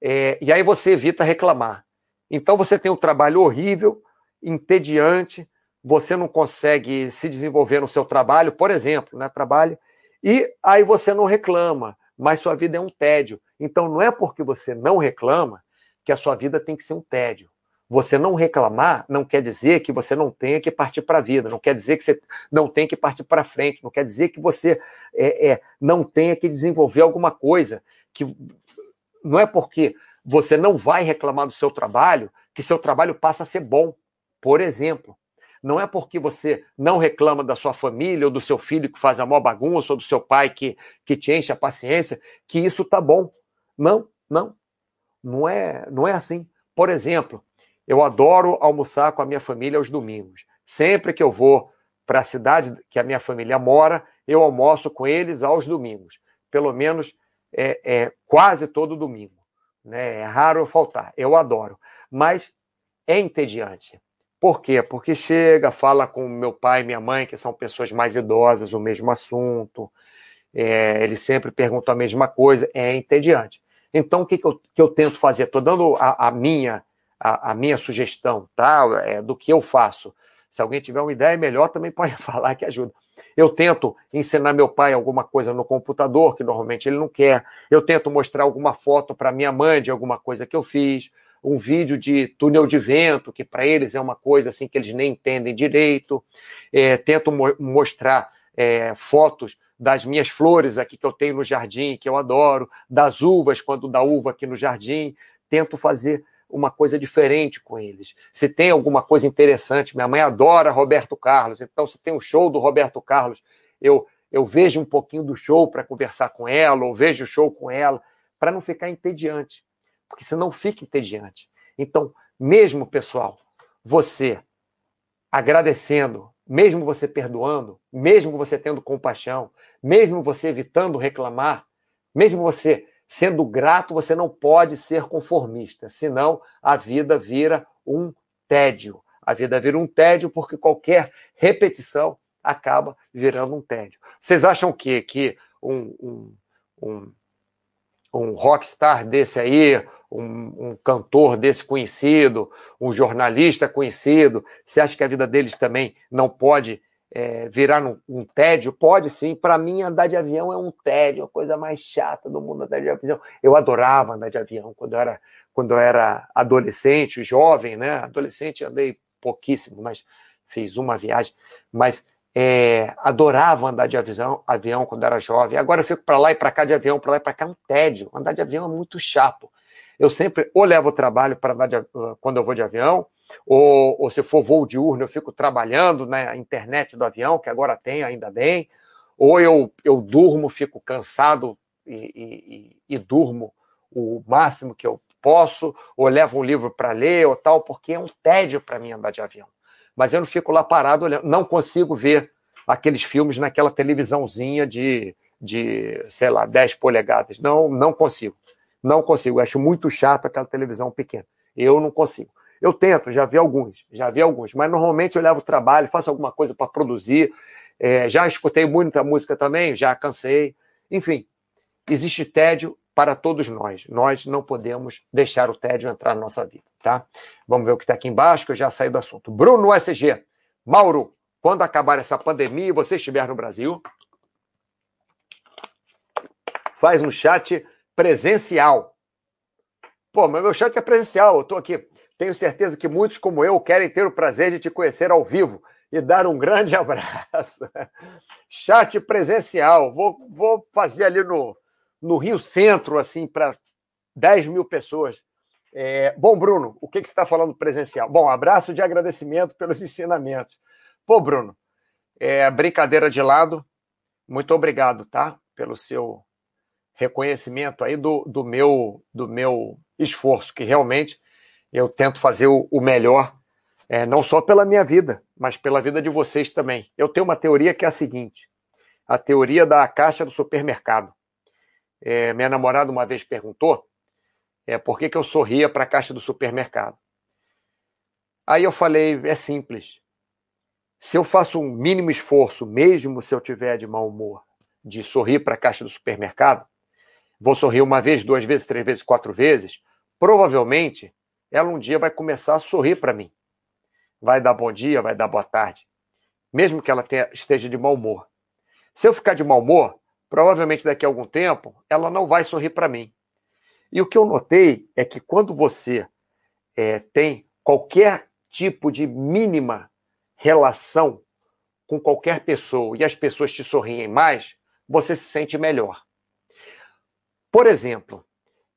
É, e aí você evita reclamar. Então você tem um trabalho horrível, entediante, você não consegue se desenvolver no seu trabalho, por exemplo, né? Trabalho, e aí você não reclama, mas sua vida é um tédio. Então não é porque você não reclama que a sua vida tem que ser um tédio. Você não reclamar não quer dizer que você não tenha que partir para a vida, não quer dizer que você não tenha que partir para frente, não quer dizer que você é, é, não tenha que desenvolver alguma coisa. Que não é porque você não vai reclamar do seu trabalho que seu trabalho passa a ser bom. Por exemplo, não é porque você não reclama da sua família ou do seu filho que faz a maior bagunça ou do seu pai que, que te enche a paciência que isso tá bom. Não, não. Não é, não é assim. Por exemplo, eu adoro almoçar com a minha família aos domingos. Sempre que eu vou para a cidade que a minha família mora, eu almoço com eles aos domingos. Pelo menos é, é quase todo domingo. Né? É raro eu faltar. Eu adoro. Mas é entediante. Por quê? Porque chega, fala com meu pai e minha mãe, que são pessoas mais idosas, o mesmo assunto. É, eles sempre perguntam a mesma coisa. É entediante. Então, o que, que, eu, que eu tento fazer? Estou dando a, a minha a, a minha sugestão, tá? É, do que eu faço. Se alguém tiver uma ideia melhor, também pode falar que ajuda. Eu tento ensinar meu pai alguma coisa no computador, que normalmente ele não quer. Eu tento mostrar alguma foto para minha mãe de alguma coisa que eu fiz. Um vídeo de túnel de vento, que para eles é uma coisa assim que eles nem entendem direito. É, tento mo mostrar é, fotos das minhas flores aqui que eu tenho no jardim, que eu adoro, das uvas, quando dá uva aqui no jardim. Tento fazer uma coisa diferente com eles. Se tem alguma coisa interessante, minha mãe adora Roberto Carlos, então se tem um show do Roberto Carlos, eu, eu vejo um pouquinho do show para conversar com ela, ou vejo o show com ela, para não ficar entediante, porque senão fica entediante. Então, mesmo pessoal, você agradecendo, mesmo você perdoando, mesmo você tendo compaixão, mesmo você evitando reclamar, mesmo você Sendo grato, você não pode ser conformista, senão a vida vira um tédio. A vida vira um tédio porque qualquer repetição acaba virando um tédio. Vocês acham que, que um, um, um, um rockstar desse aí, um, um, cantor desse conhecido, um jornalista conhecido, você acha que a vida deles também não pode é, virar um, um, tédio? Pode sim. Para mim, andar de avião é um tédio, a coisa mais chata do mundo andar de avião. Eu adorava andar de avião quando eu era, quando eu era adolescente, jovem, né? Adolescente andei pouquíssimo, mas fiz uma viagem. Mas é, adorava andar de avião, avião quando era jovem. Agora eu fico para lá e para cá de avião, para lá e para cá é um tédio. Andar de avião é muito chato. Eu sempre ou levo o trabalho para quando eu vou de avião, ou, ou se for voo diurno, eu fico trabalhando na internet do avião, que agora tem, ainda bem, ou eu, eu durmo, fico cansado e, e, e durmo o máximo que eu posso, ou levo um livro para ler ou tal, porque é um tédio para mim andar de avião. Mas eu não fico lá parado olhando, não consigo ver aqueles filmes naquela televisãozinha de, de sei lá, 10 polegadas. Não, não consigo. Não consigo. Eu acho muito chato aquela televisão pequena. Eu não consigo. Eu tento, já vi alguns, já vi alguns, mas normalmente eu levo trabalho, faço alguma coisa para produzir. É, já escutei muita música também, já cansei. Enfim, existe tédio para todos nós. Nós não podemos deixar o tédio entrar na nossa vida, tá? Vamos ver o que está aqui embaixo, que eu já saí do assunto. Bruno SG. Mauro, quando acabar essa pandemia e você estiver no Brasil, faz um chat presencial. Pô, mas meu chat é presencial, eu estou aqui. Tenho certeza que muitos como eu querem ter o prazer de te conhecer ao vivo e dar um grande abraço. Chat presencial. Vou, vou fazer ali no, no Rio Centro, assim, para 10 mil pessoas. É, bom, Bruno, o que, que você está falando presencial? Bom, abraço de agradecimento pelos ensinamentos. Pô, Bruno, é, brincadeira de lado, muito obrigado, tá? Pelo seu reconhecimento aí do, do, meu, do meu esforço, que realmente eu tento fazer o, melhor, é, não só pela minha vida, mas pela vida de vocês também. Eu tenho uma teoria que é a seguinte: a teoria da caixa do supermercado. É, minha namorada uma vez perguntou é, por que, que eu sorria para a caixa do supermercado. Aí eu falei: é simples. Se eu faço um mínimo esforço, mesmo se eu tiver de mau humor, de sorrir para a caixa do supermercado, vou sorrir uma vez, duas vezes, três vezes, quatro vezes, provavelmente ela um dia vai começar a sorrir para mim. Vai dar bom dia, vai dar boa tarde. Mesmo que ela tenha, esteja de mau humor. Se eu ficar de mau humor, provavelmente daqui a algum tempo ela não vai sorrir para mim. E o que eu notei é que quando você é, tem qualquer tipo de mínima relação com qualquer pessoa e as pessoas te sorriem mais, você se sente melhor. Por exemplo,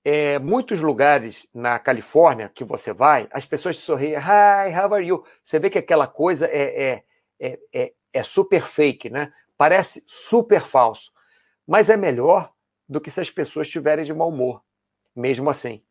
é, muitos lugares na Califórnia que você vai, as pessoas te sorriem, hi, how are you? Você vê que aquela coisa é, é, é, é, é super fake, né? Parece super falso. Mas é melhor do que se as pessoas estiverem de mau humor, mesmo assim.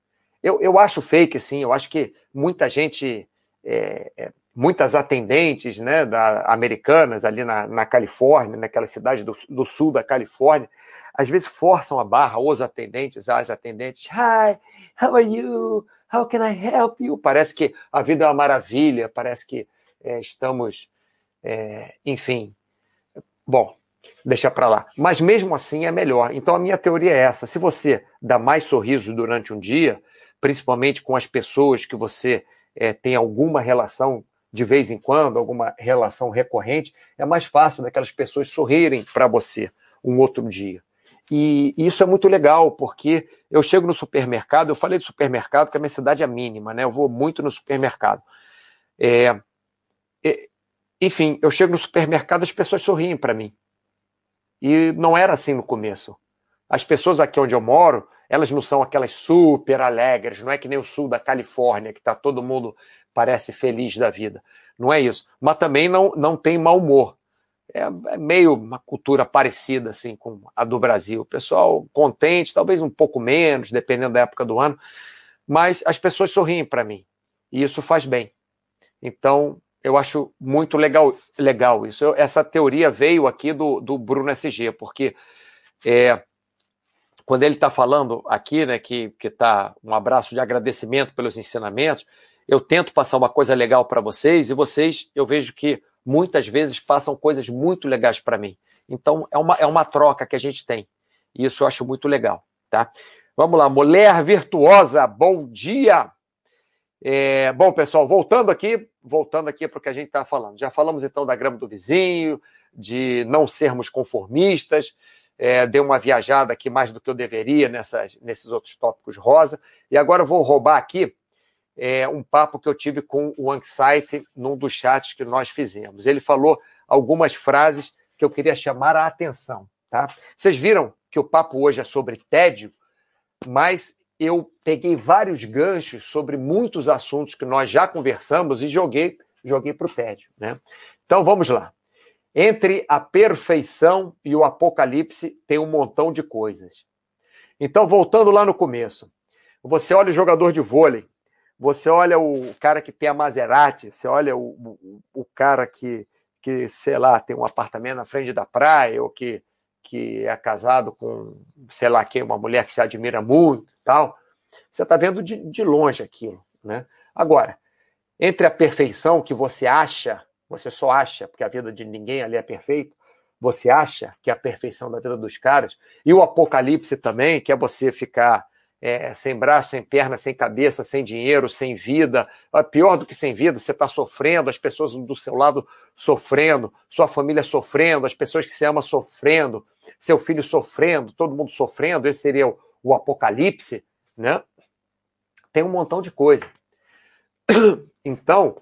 Eu, eu acho fake, sim, eu acho que muita gente é, é, muitas atendentes né, da, americanas ali na, na Califórnia, naquela cidade do, do, sul da Califórnia, às vezes forçam a barra, os atendentes, as atendentes. Hi, how are you? How can I help you? Parece que a vida é uma maravilha, parece que é, estamos, é, enfim. Bom, deixa para lá. Mas mesmo assim é melhor. Então a minha teoria é essa: se você dá mais sorriso durante um dia, principalmente com as pessoas que você é, tem alguma relação de vez em quando, alguma relação recorrente, é mais fácil daquelas pessoas sorrirem para você um outro dia. E isso é muito legal, porque eu chego no supermercado, eu falei do supermercado, que a minha cidade é mínima, né? Eu vou muito no supermercado. É, é, enfim, eu chego no supermercado, as pessoas sorriem para mim. E não era assim no começo. As pessoas aqui onde eu moro, elas não são aquelas super alegres, não é que nem o sul da Califórnia, que está todo mundo parece feliz da vida. Não é isso. Mas também não, não tem mau humor. É, é meio uma cultura parecida assim com a do Brasil. O pessoal contente, talvez um pouco menos, dependendo da época do ano, mas as pessoas sorriem para mim. E isso faz bem. Então, eu acho muito legal, legal isso. Eu, essa teoria veio aqui do, do Bruno SG, porque é, quando ele está falando aqui, né, que está um abraço de agradecimento pelos ensinamentos, eu tento passar uma coisa legal para vocês e vocês, eu vejo que muitas vezes passam coisas muito legais para mim. Então, é uma, é uma troca que a gente tem. E isso eu acho muito legal, tá? Vamos lá, mulher virtuosa, bom dia! É, bom, pessoal, voltando aqui, voltando aqui para o que a gente está falando. Já falamos então da grama do vizinho, de não sermos conformistas, é, dei uma viajada aqui mais do que eu deveria nessas, nesses outros tópicos rosa. E agora eu vou roubar aqui é, um papo que eu tive com o Anxiety num dos chats que nós fizemos. Ele falou algumas frases que eu queria chamar a atenção. Tá? Vocês viram que o papo hoje é sobre tédio, mas eu peguei vários ganchos sobre muitos assuntos que nós já conversamos e joguei joguei para o tédio. Né? Então vamos lá. Entre a perfeição e o apocalipse tem um montão de coisas. Então, voltando lá no começo, você olha o jogador de vôlei, você olha o cara que tem a Maserati, você olha o, o, o cara que, que, sei lá, tem um apartamento na frente da praia, ou que, que é casado com, sei lá quem, uma mulher que se admira muito tal. Você está vendo de, de longe aquilo, né? Agora, entre a perfeição que você acha, você só acha, porque a vida de ninguém ali é perfeita, você acha que é a perfeição da vida dos caras, e o apocalipse também, que é você ficar é, sem braço, sem perna, sem cabeça, sem dinheiro, sem vida. É pior do que sem vida, você está sofrendo, as pessoas do seu lado sofrendo, sua família sofrendo, as pessoas que você ama sofrendo, seu filho sofrendo, todo mundo sofrendo. Esse seria o, o apocalipse, né? Tem um montão de coisa. Então,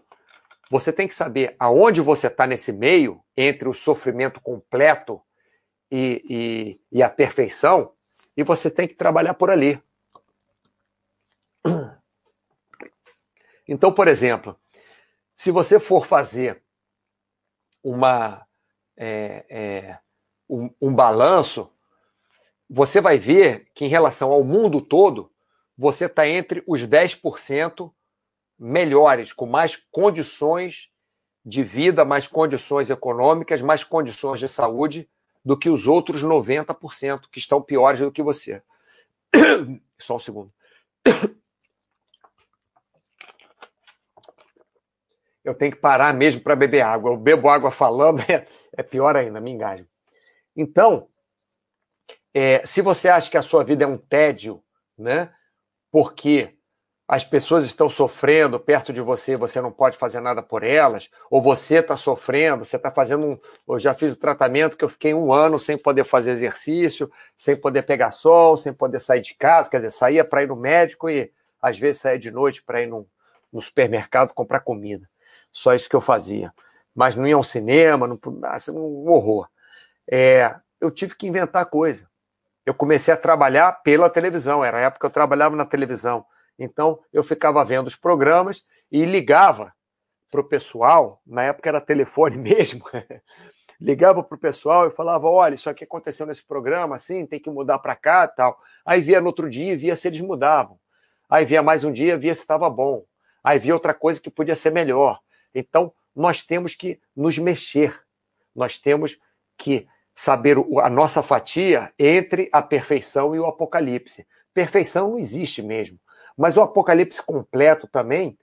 você tem que saber aonde você está nesse meio entre o sofrimento completo e, e, e a perfeição, e você tem que trabalhar por ali. Então, por exemplo, se você for fazer uma, é, é, um, um balanço, você vai ver que em relação ao mundo todo, você está entre os 10% melhores, com mais condições de vida, mais condições econômicas, mais condições de saúde do que os outros 90% que estão piores do que você. Só um segundo. Eu tenho que parar mesmo para beber água. Eu bebo água falando, é, é pior ainda, me engajo. Então, é, se você acha que a sua vida é um tédio, né? Porque as pessoas estão sofrendo perto de você, você não pode fazer nada por elas, ou você está sofrendo, você está fazendo um. Eu já fiz o tratamento que eu fiquei um ano sem poder fazer exercício, sem poder pegar sol, sem poder sair de casa, quer dizer, saía para ir no médico e às vezes saía de noite para ir no, no supermercado comprar comida. Só isso que eu fazia. Mas não ia ao cinema, não, assim, um horror. É, eu tive que inventar coisa. Eu comecei a trabalhar pela televisão, era a época que eu trabalhava na televisão. Então, eu ficava vendo os programas e ligava para o pessoal, na época era telefone mesmo, ligava para o pessoal e falava: olha, isso aqui aconteceu nesse programa, assim, tem que mudar para cá tal. Aí via no outro dia e via se eles mudavam. Aí via mais um dia, via se estava bom. Aí via outra coisa que podia ser melhor. Então, nós temos que nos mexer, nós temos que saber a nossa fatia entre a perfeição e o apocalipse. Perfeição não existe mesmo, mas o apocalipse completo também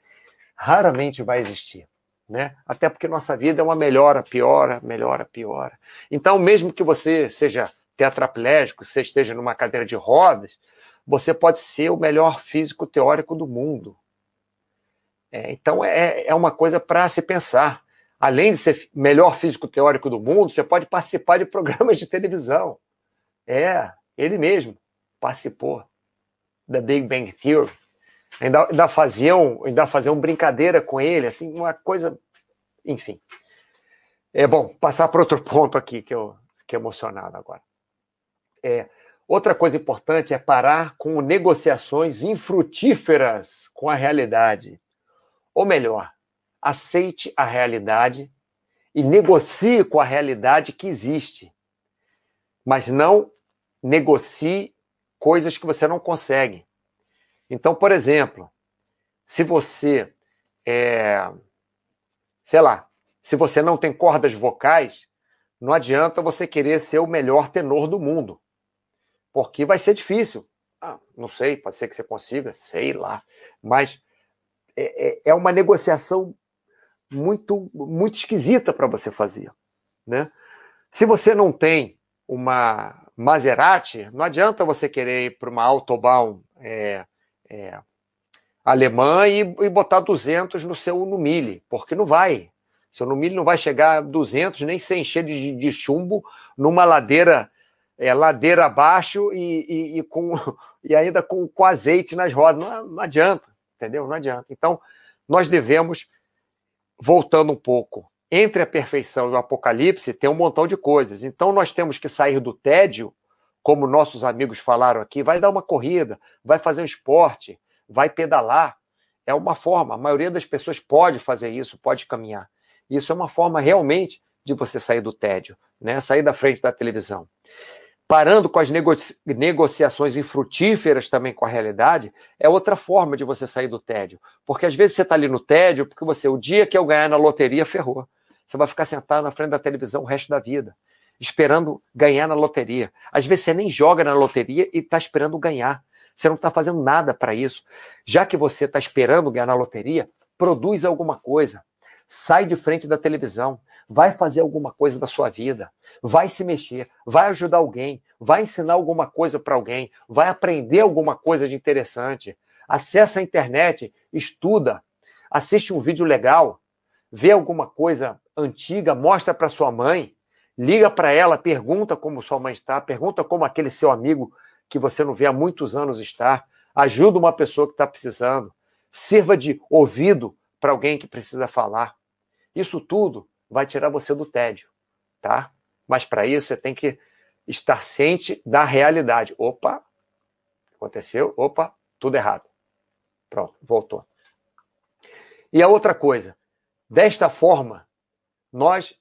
raramente vai existir. Né? Até porque nossa vida é uma melhora, piora, melhora, piora. Então, mesmo que você seja tetraplégico, você esteja numa cadeira de rodas, você pode ser o melhor físico teórico do mundo. É, então é, é uma coisa para se pensar. Além de ser melhor físico teórico do mundo, você pode participar de programas de televisão. É, ele mesmo participou da Big Bang Theory. Ainda, ainda faziam, ainda faziam brincadeira com ele, assim, uma coisa, enfim. É bom passar para outro ponto aqui que eu fiquei emocionado agora. É, outra coisa importante é parar com negociações infrutíferas com a realidade. Ou melhor, aceite a realidade e negocie com a realidade que existe. Mas não negocie coisas que você não consegue. Então, por exemplo, se você é, sei lá, se você não tem cordas vocais, não adianta você querer ser o melhor tenor do mundo, porque vai ser difícil. Ah, não sei, pode ser que você consiga, sei lá, mas é, é, é uma negociação muito, muito esquisita para você fazer. Né? Se você não tem uma Maserati, não adianta você querer ir para uma Autobahn é, é, alemã e, e, botar 200 no seu Numile, porque não vai. Seu Numile não vai chegar a 200 nem sem encher de, de chumbo numa ladeira é, ladeira abaixo e, e, e, com, e ainda com, com azeite nas rodas. Não, não adianta entendeu? Não adianta. Então, nós devemos, voltando um pouco, entre a perfeição e o apocalipse, tem um montão de coisas. Então, nós temos que sair do tédio, como nossos amigos falaram aqui, vai dar uma corrida, vai fazer um esporte, vai pedalar. É uma forma, a maioria das pessoas pode fazer isso, pode caminhar. Isso é uma forma realmente de você sair do tédio, né? Sair da frente da televisão. Parando com as negocia negociações infrutíferas também com a realidade, é outra forma de você sair do tédio. Porque às vezes você está ali no tédio, porque você, o dia que eu ganhar na loteria, ferrou. Você vai ficar sentado na frente da televisão o resto da vida, esperando ganhar na loteria. Às vezes você nem joga na loteria e está esperando ganhar. Você não está fazendo nada para isso. Já que você está esperando ganhar na loteria, produz alguma coisa. Sai de frente da televisão. Vai fazer alguma coisa da sua vida. Vai se mexer. Vai ajudar alguém. Vai ensinar alguma coisa para alguém. Vai aprender alguma coisa de interessante. Acessa a internet, estuda, assiste um vídeo legal, vê alguma coisa antiga, mostra para sua mãe, liga para ela, pergunta como sua mãe está, pergunta como aquele seu amigo que você não vê há muitos anos estar. Ajuda uma pessoa que está precisando. Sirva de ouvido para alguém que precisa falar. Isso tudo vai tirar você do tédio, tá? Mas para isso você tem que estar ciente da realidade. Opa, aconteceu, opa, tudo errado. Pronto, voltou. E a outra coisa, desta forma, nós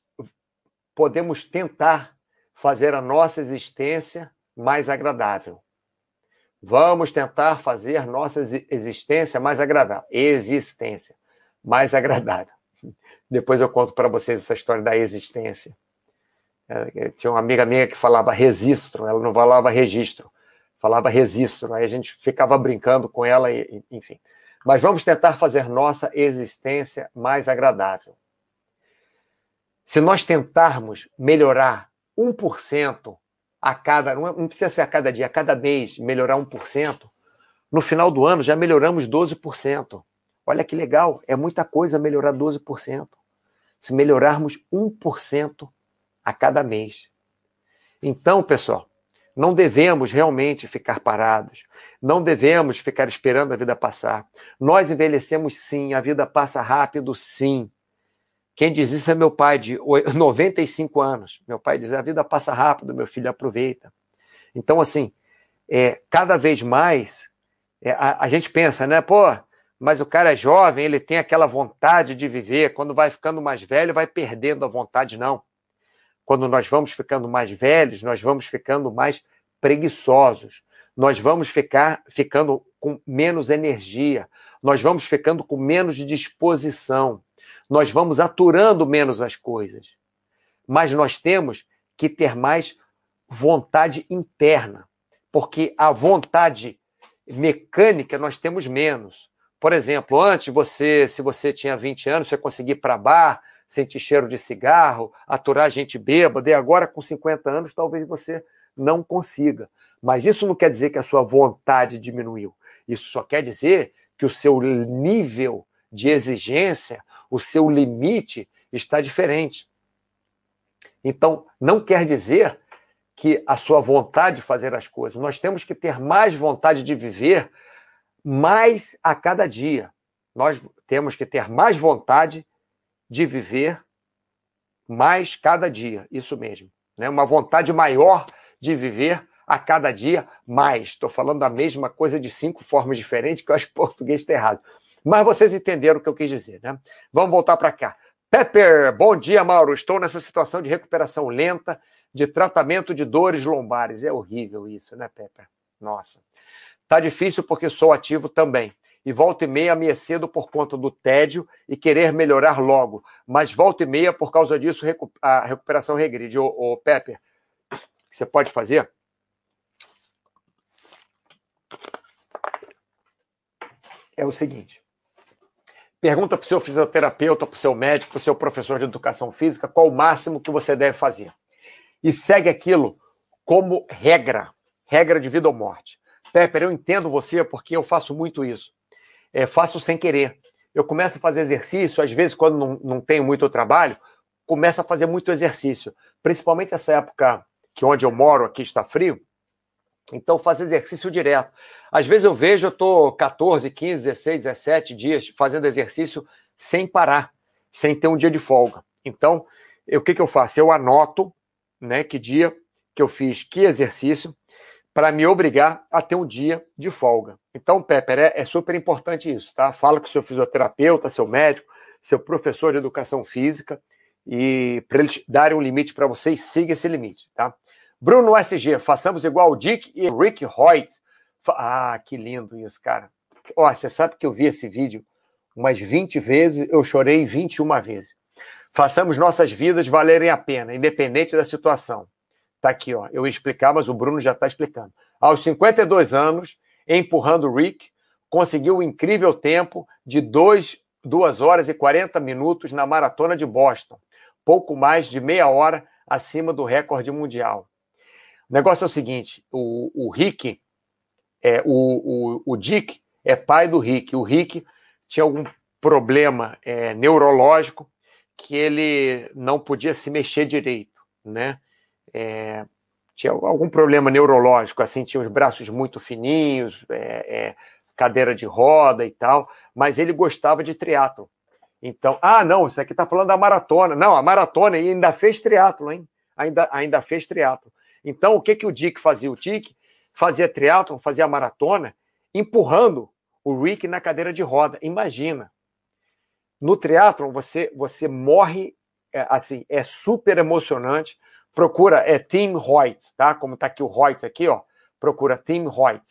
podemos tentar fazer a nossa existência mais agradável. Vamos tentar fazer nossa existência mais agradável. Existência mais agradável. Depois eu conto para vocês essa história da existência. É, tinha uma amiga minha que falava registro, ela não falava registro, falava registro. Aí a gente ficava brincando com ela, enfim. Mas vamos tentar fazer nossa existência mais agradável. Se nós tentarmos melhorar 1% a cada, não precisa ser a cada dia, a cada mês, melhorar 1%, no final do ano já melhoramos 12%. Olha que legal, é muita coisa melhorar 12%. Se melhorarmos 1% a cada mês. Então, pessoal, não devemos realmente ficar parados. Não devemos ficar esperando a vida passar. Nós envelhecemos sim, a vida passa rápido sim. Quem diz isso é meu pai, de 95 anos. Meu pai diz: a vida passa rápido, meu filho, aproveita. Então, assim, é, cada vez mais, é, a, a, gente pensa, né, pô, mas o cara é jovem, ele tem aquela vontade de viver. Quando vai ficando mais velho, vai perdendo a vontade, não. Quando nós vamos ficando mais velhos, nós vamos ficando mais preguiçosos. Nós vamos ficar ficando com menos energia. Nós vamos ficando com menos disposição nós vamos aturando menos as coisas. Mas nós temos que ter mais vontade interna, porque a vontade mecânica nós temos menos. Por exemplo, antes você, se você tinha 20 anos, você conseguia ir para bar, sentir cheiro de cigarro, aturar gente bêbada, e agora com 50 anos talvez você não consiga. Mas isso não quer dizer que a sua vontade diminuiu. Isso só quer dizer que o seu nível de exigência o seu limite está diferente. Então, não quer dizer que a sua vontade de fazer as coisas. Nós temos que ter mais vontade de viver mais a cada dia. Nós temos que ter mais vontade de viver mais cada dia. Isso mesmo. Né? Uma vontade maior de viver a cada dia mais. Estou falando da mesma coisa de cinco formas diferentes, que eu acho que português está errado. Mas vocês entenderam o que eu quis dizer, né? Vamos voltar para cá. Pepper, bom dia, Mauro. Estou nessa situação de recuperação lenta, de tratamento de dores lombares. É horrível isso, né, Pepper? Nossa. Tá difícil porque sou ativo também. E volta e meia me cedo por conta do tédio e querer melhorar logo. Mas volta e meia, por causa disso, a recuperação regride. Ô, ô Pepper, você pode fazer? É o seguinte Pergunta para o seu fisioterapeuta, para o seu médico, para o seu professor de educação física qual o máximo que você deve fazer. E segue aquilo como regra, regra de vida ou morte. Pepper, eu entendo você porque eu faço muito isso. É, faço sem querer. Eu começo a fazer exercício, às vezes, quando não, não tenho muito trabalho, começo a fazer muito exercício. Principalmente essa época que onde eu moro aqui está frio, então, faço exercício direto. Às vezes eu vejo, eu estou 14, 15, 16, 17 dias fazendo exercício sem parar, sem ter um dia de folga. Então, eu, o que, que eu faço? Eu anoto né, que dia que eu fiz que exercício para me obrigar a ter um dia de folga. Então, Pepper, é, é super importante isso, tá? Fala com seu fisioterapeuta, seu médico, seu professor de educação física e para eles darem um limite para vocês, siga esse limite, tá? Bruno SG, façamos igual o Dick e Rick Hoyt. Ah, que lindo isso, cara. Ó, você sabe que eu vi esse vídeo umas 20 vezes, eu chorei 21 vezes. Façamos nossas vidas valerem a pena, independente da situação. Tá aqui, ó. Eu ia explicar, mas o Bruno já está explicando. Aos 52 anos, empurrando o Rick, conseguiu o um incrível tempo de 2, 2 horas e 40 minutos na maratona de Boston, pouco mais de meia hora acima do recorde mundial. O negócio é o seguinte: o, o Rick, é, o, o, o Dick é pai do Rick. O Rick tinha algum problema é, neurológico que ele não podia se mexer direito, né? É, tinha algum problema neurológico, assim, tinha os braços muito fininhos, é, é cadeira de roda e tal, mas ele gostava de triatlo. Então, ah, não, isso aqui está falando da maratona. Não, a maratona ainda fez triatlo, hein? Ainda, ainda fez triatlo. Então, o que, que o Dick fazia? O Dick fazia triatlo, fazia maratona, empurrando o Rick na cadeira de roda. Imagina. No triatlo você, você morre, é, assim, é super emocionante. Procura, é Tim Hoyt, tá? Como tá aqui o Hoyt aqui, ó. Procura Tim Hoyt,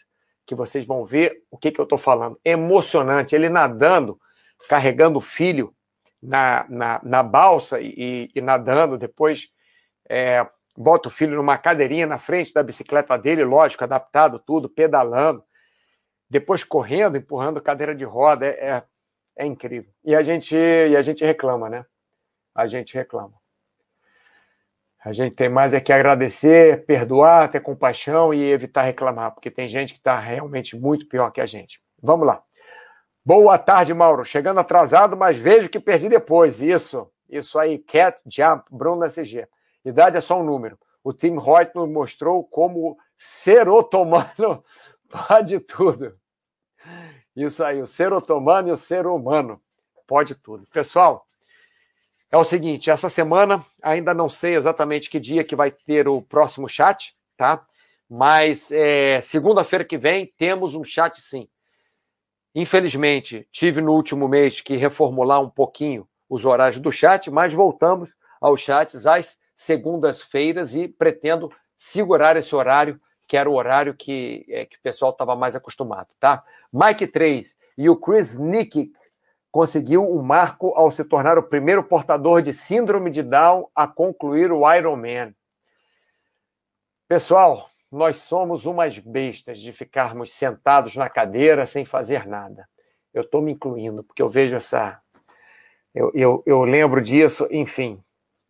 que vocês vão ver o que, que eu tô falando. Emocionante. Ele nadando, carregando o filho na, na, na balsa e, e, nadando, depois é, bota o filho numa cadeirinha na frente da bicicleta dele, lógico, adaptado tudo, pedalando, depois correndo, empurrando cadeira de roda, é, é, é incrível. E a gente e a gente reclama, né? A gente reclama. A gente tem mais é que agradecer, perdoar, ter compaixão e evitar reclamar, porque tem gente que está realmente muito pior que a gente. Vamos lá. Boa tarde, Mauro. Chegando atrasado, mas vejo que perdi depois. Isso, isso aí. Cat Jump, Bruno SG. Idade é só um número. O Tim Hoyt nos mostrou como ser otomano pode tudo. Isso aí, o ser otomano e o ser humano pode tudo. Pessoal, é o seguinte, essa semana ainda não sei exatamente que dia que vai ter o próximo chat, tá? Mas é, segunda-feira que vem temos um chat sim. Infelizmente, tive no último mês que reformular um pouquinho os horários do chat, mas voltamos aos chats às segundas-feiras e pretendo segurar esse horário, que era o horário que, é, que o pessoal estava mais acostumado, tá? Mike 3 e o Chris Nick conseguiu o um marco ao se tornar o primeiro portador de síndrome de Down a concluir o Ironman. Pessoal, nós somos umas bestas de ficarmos sentados na cadeira sem fazer nada. Eu estou me incluindo, porque eu vejo essa. Eu, eu, eu lembro disso, enfim,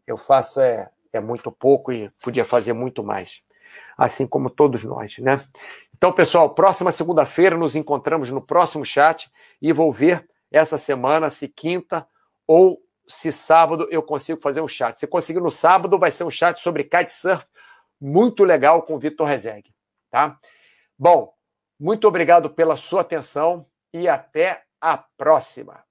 eu faço é, é muito pouco e podia fazer muito mais. Assim como todos nós, né? Então, pessoal, próxima segunda-feira nos encontramos no próximo chat e vou ver essa semana se quinta ou se sábado eu consigo fazer um chat. Se conseguir no sábado, vai ser um chat sobre kitesurf muito legal com o Vitor Rezeg, tá? Bom, muito obrigado pela sua atenção e até a próxima.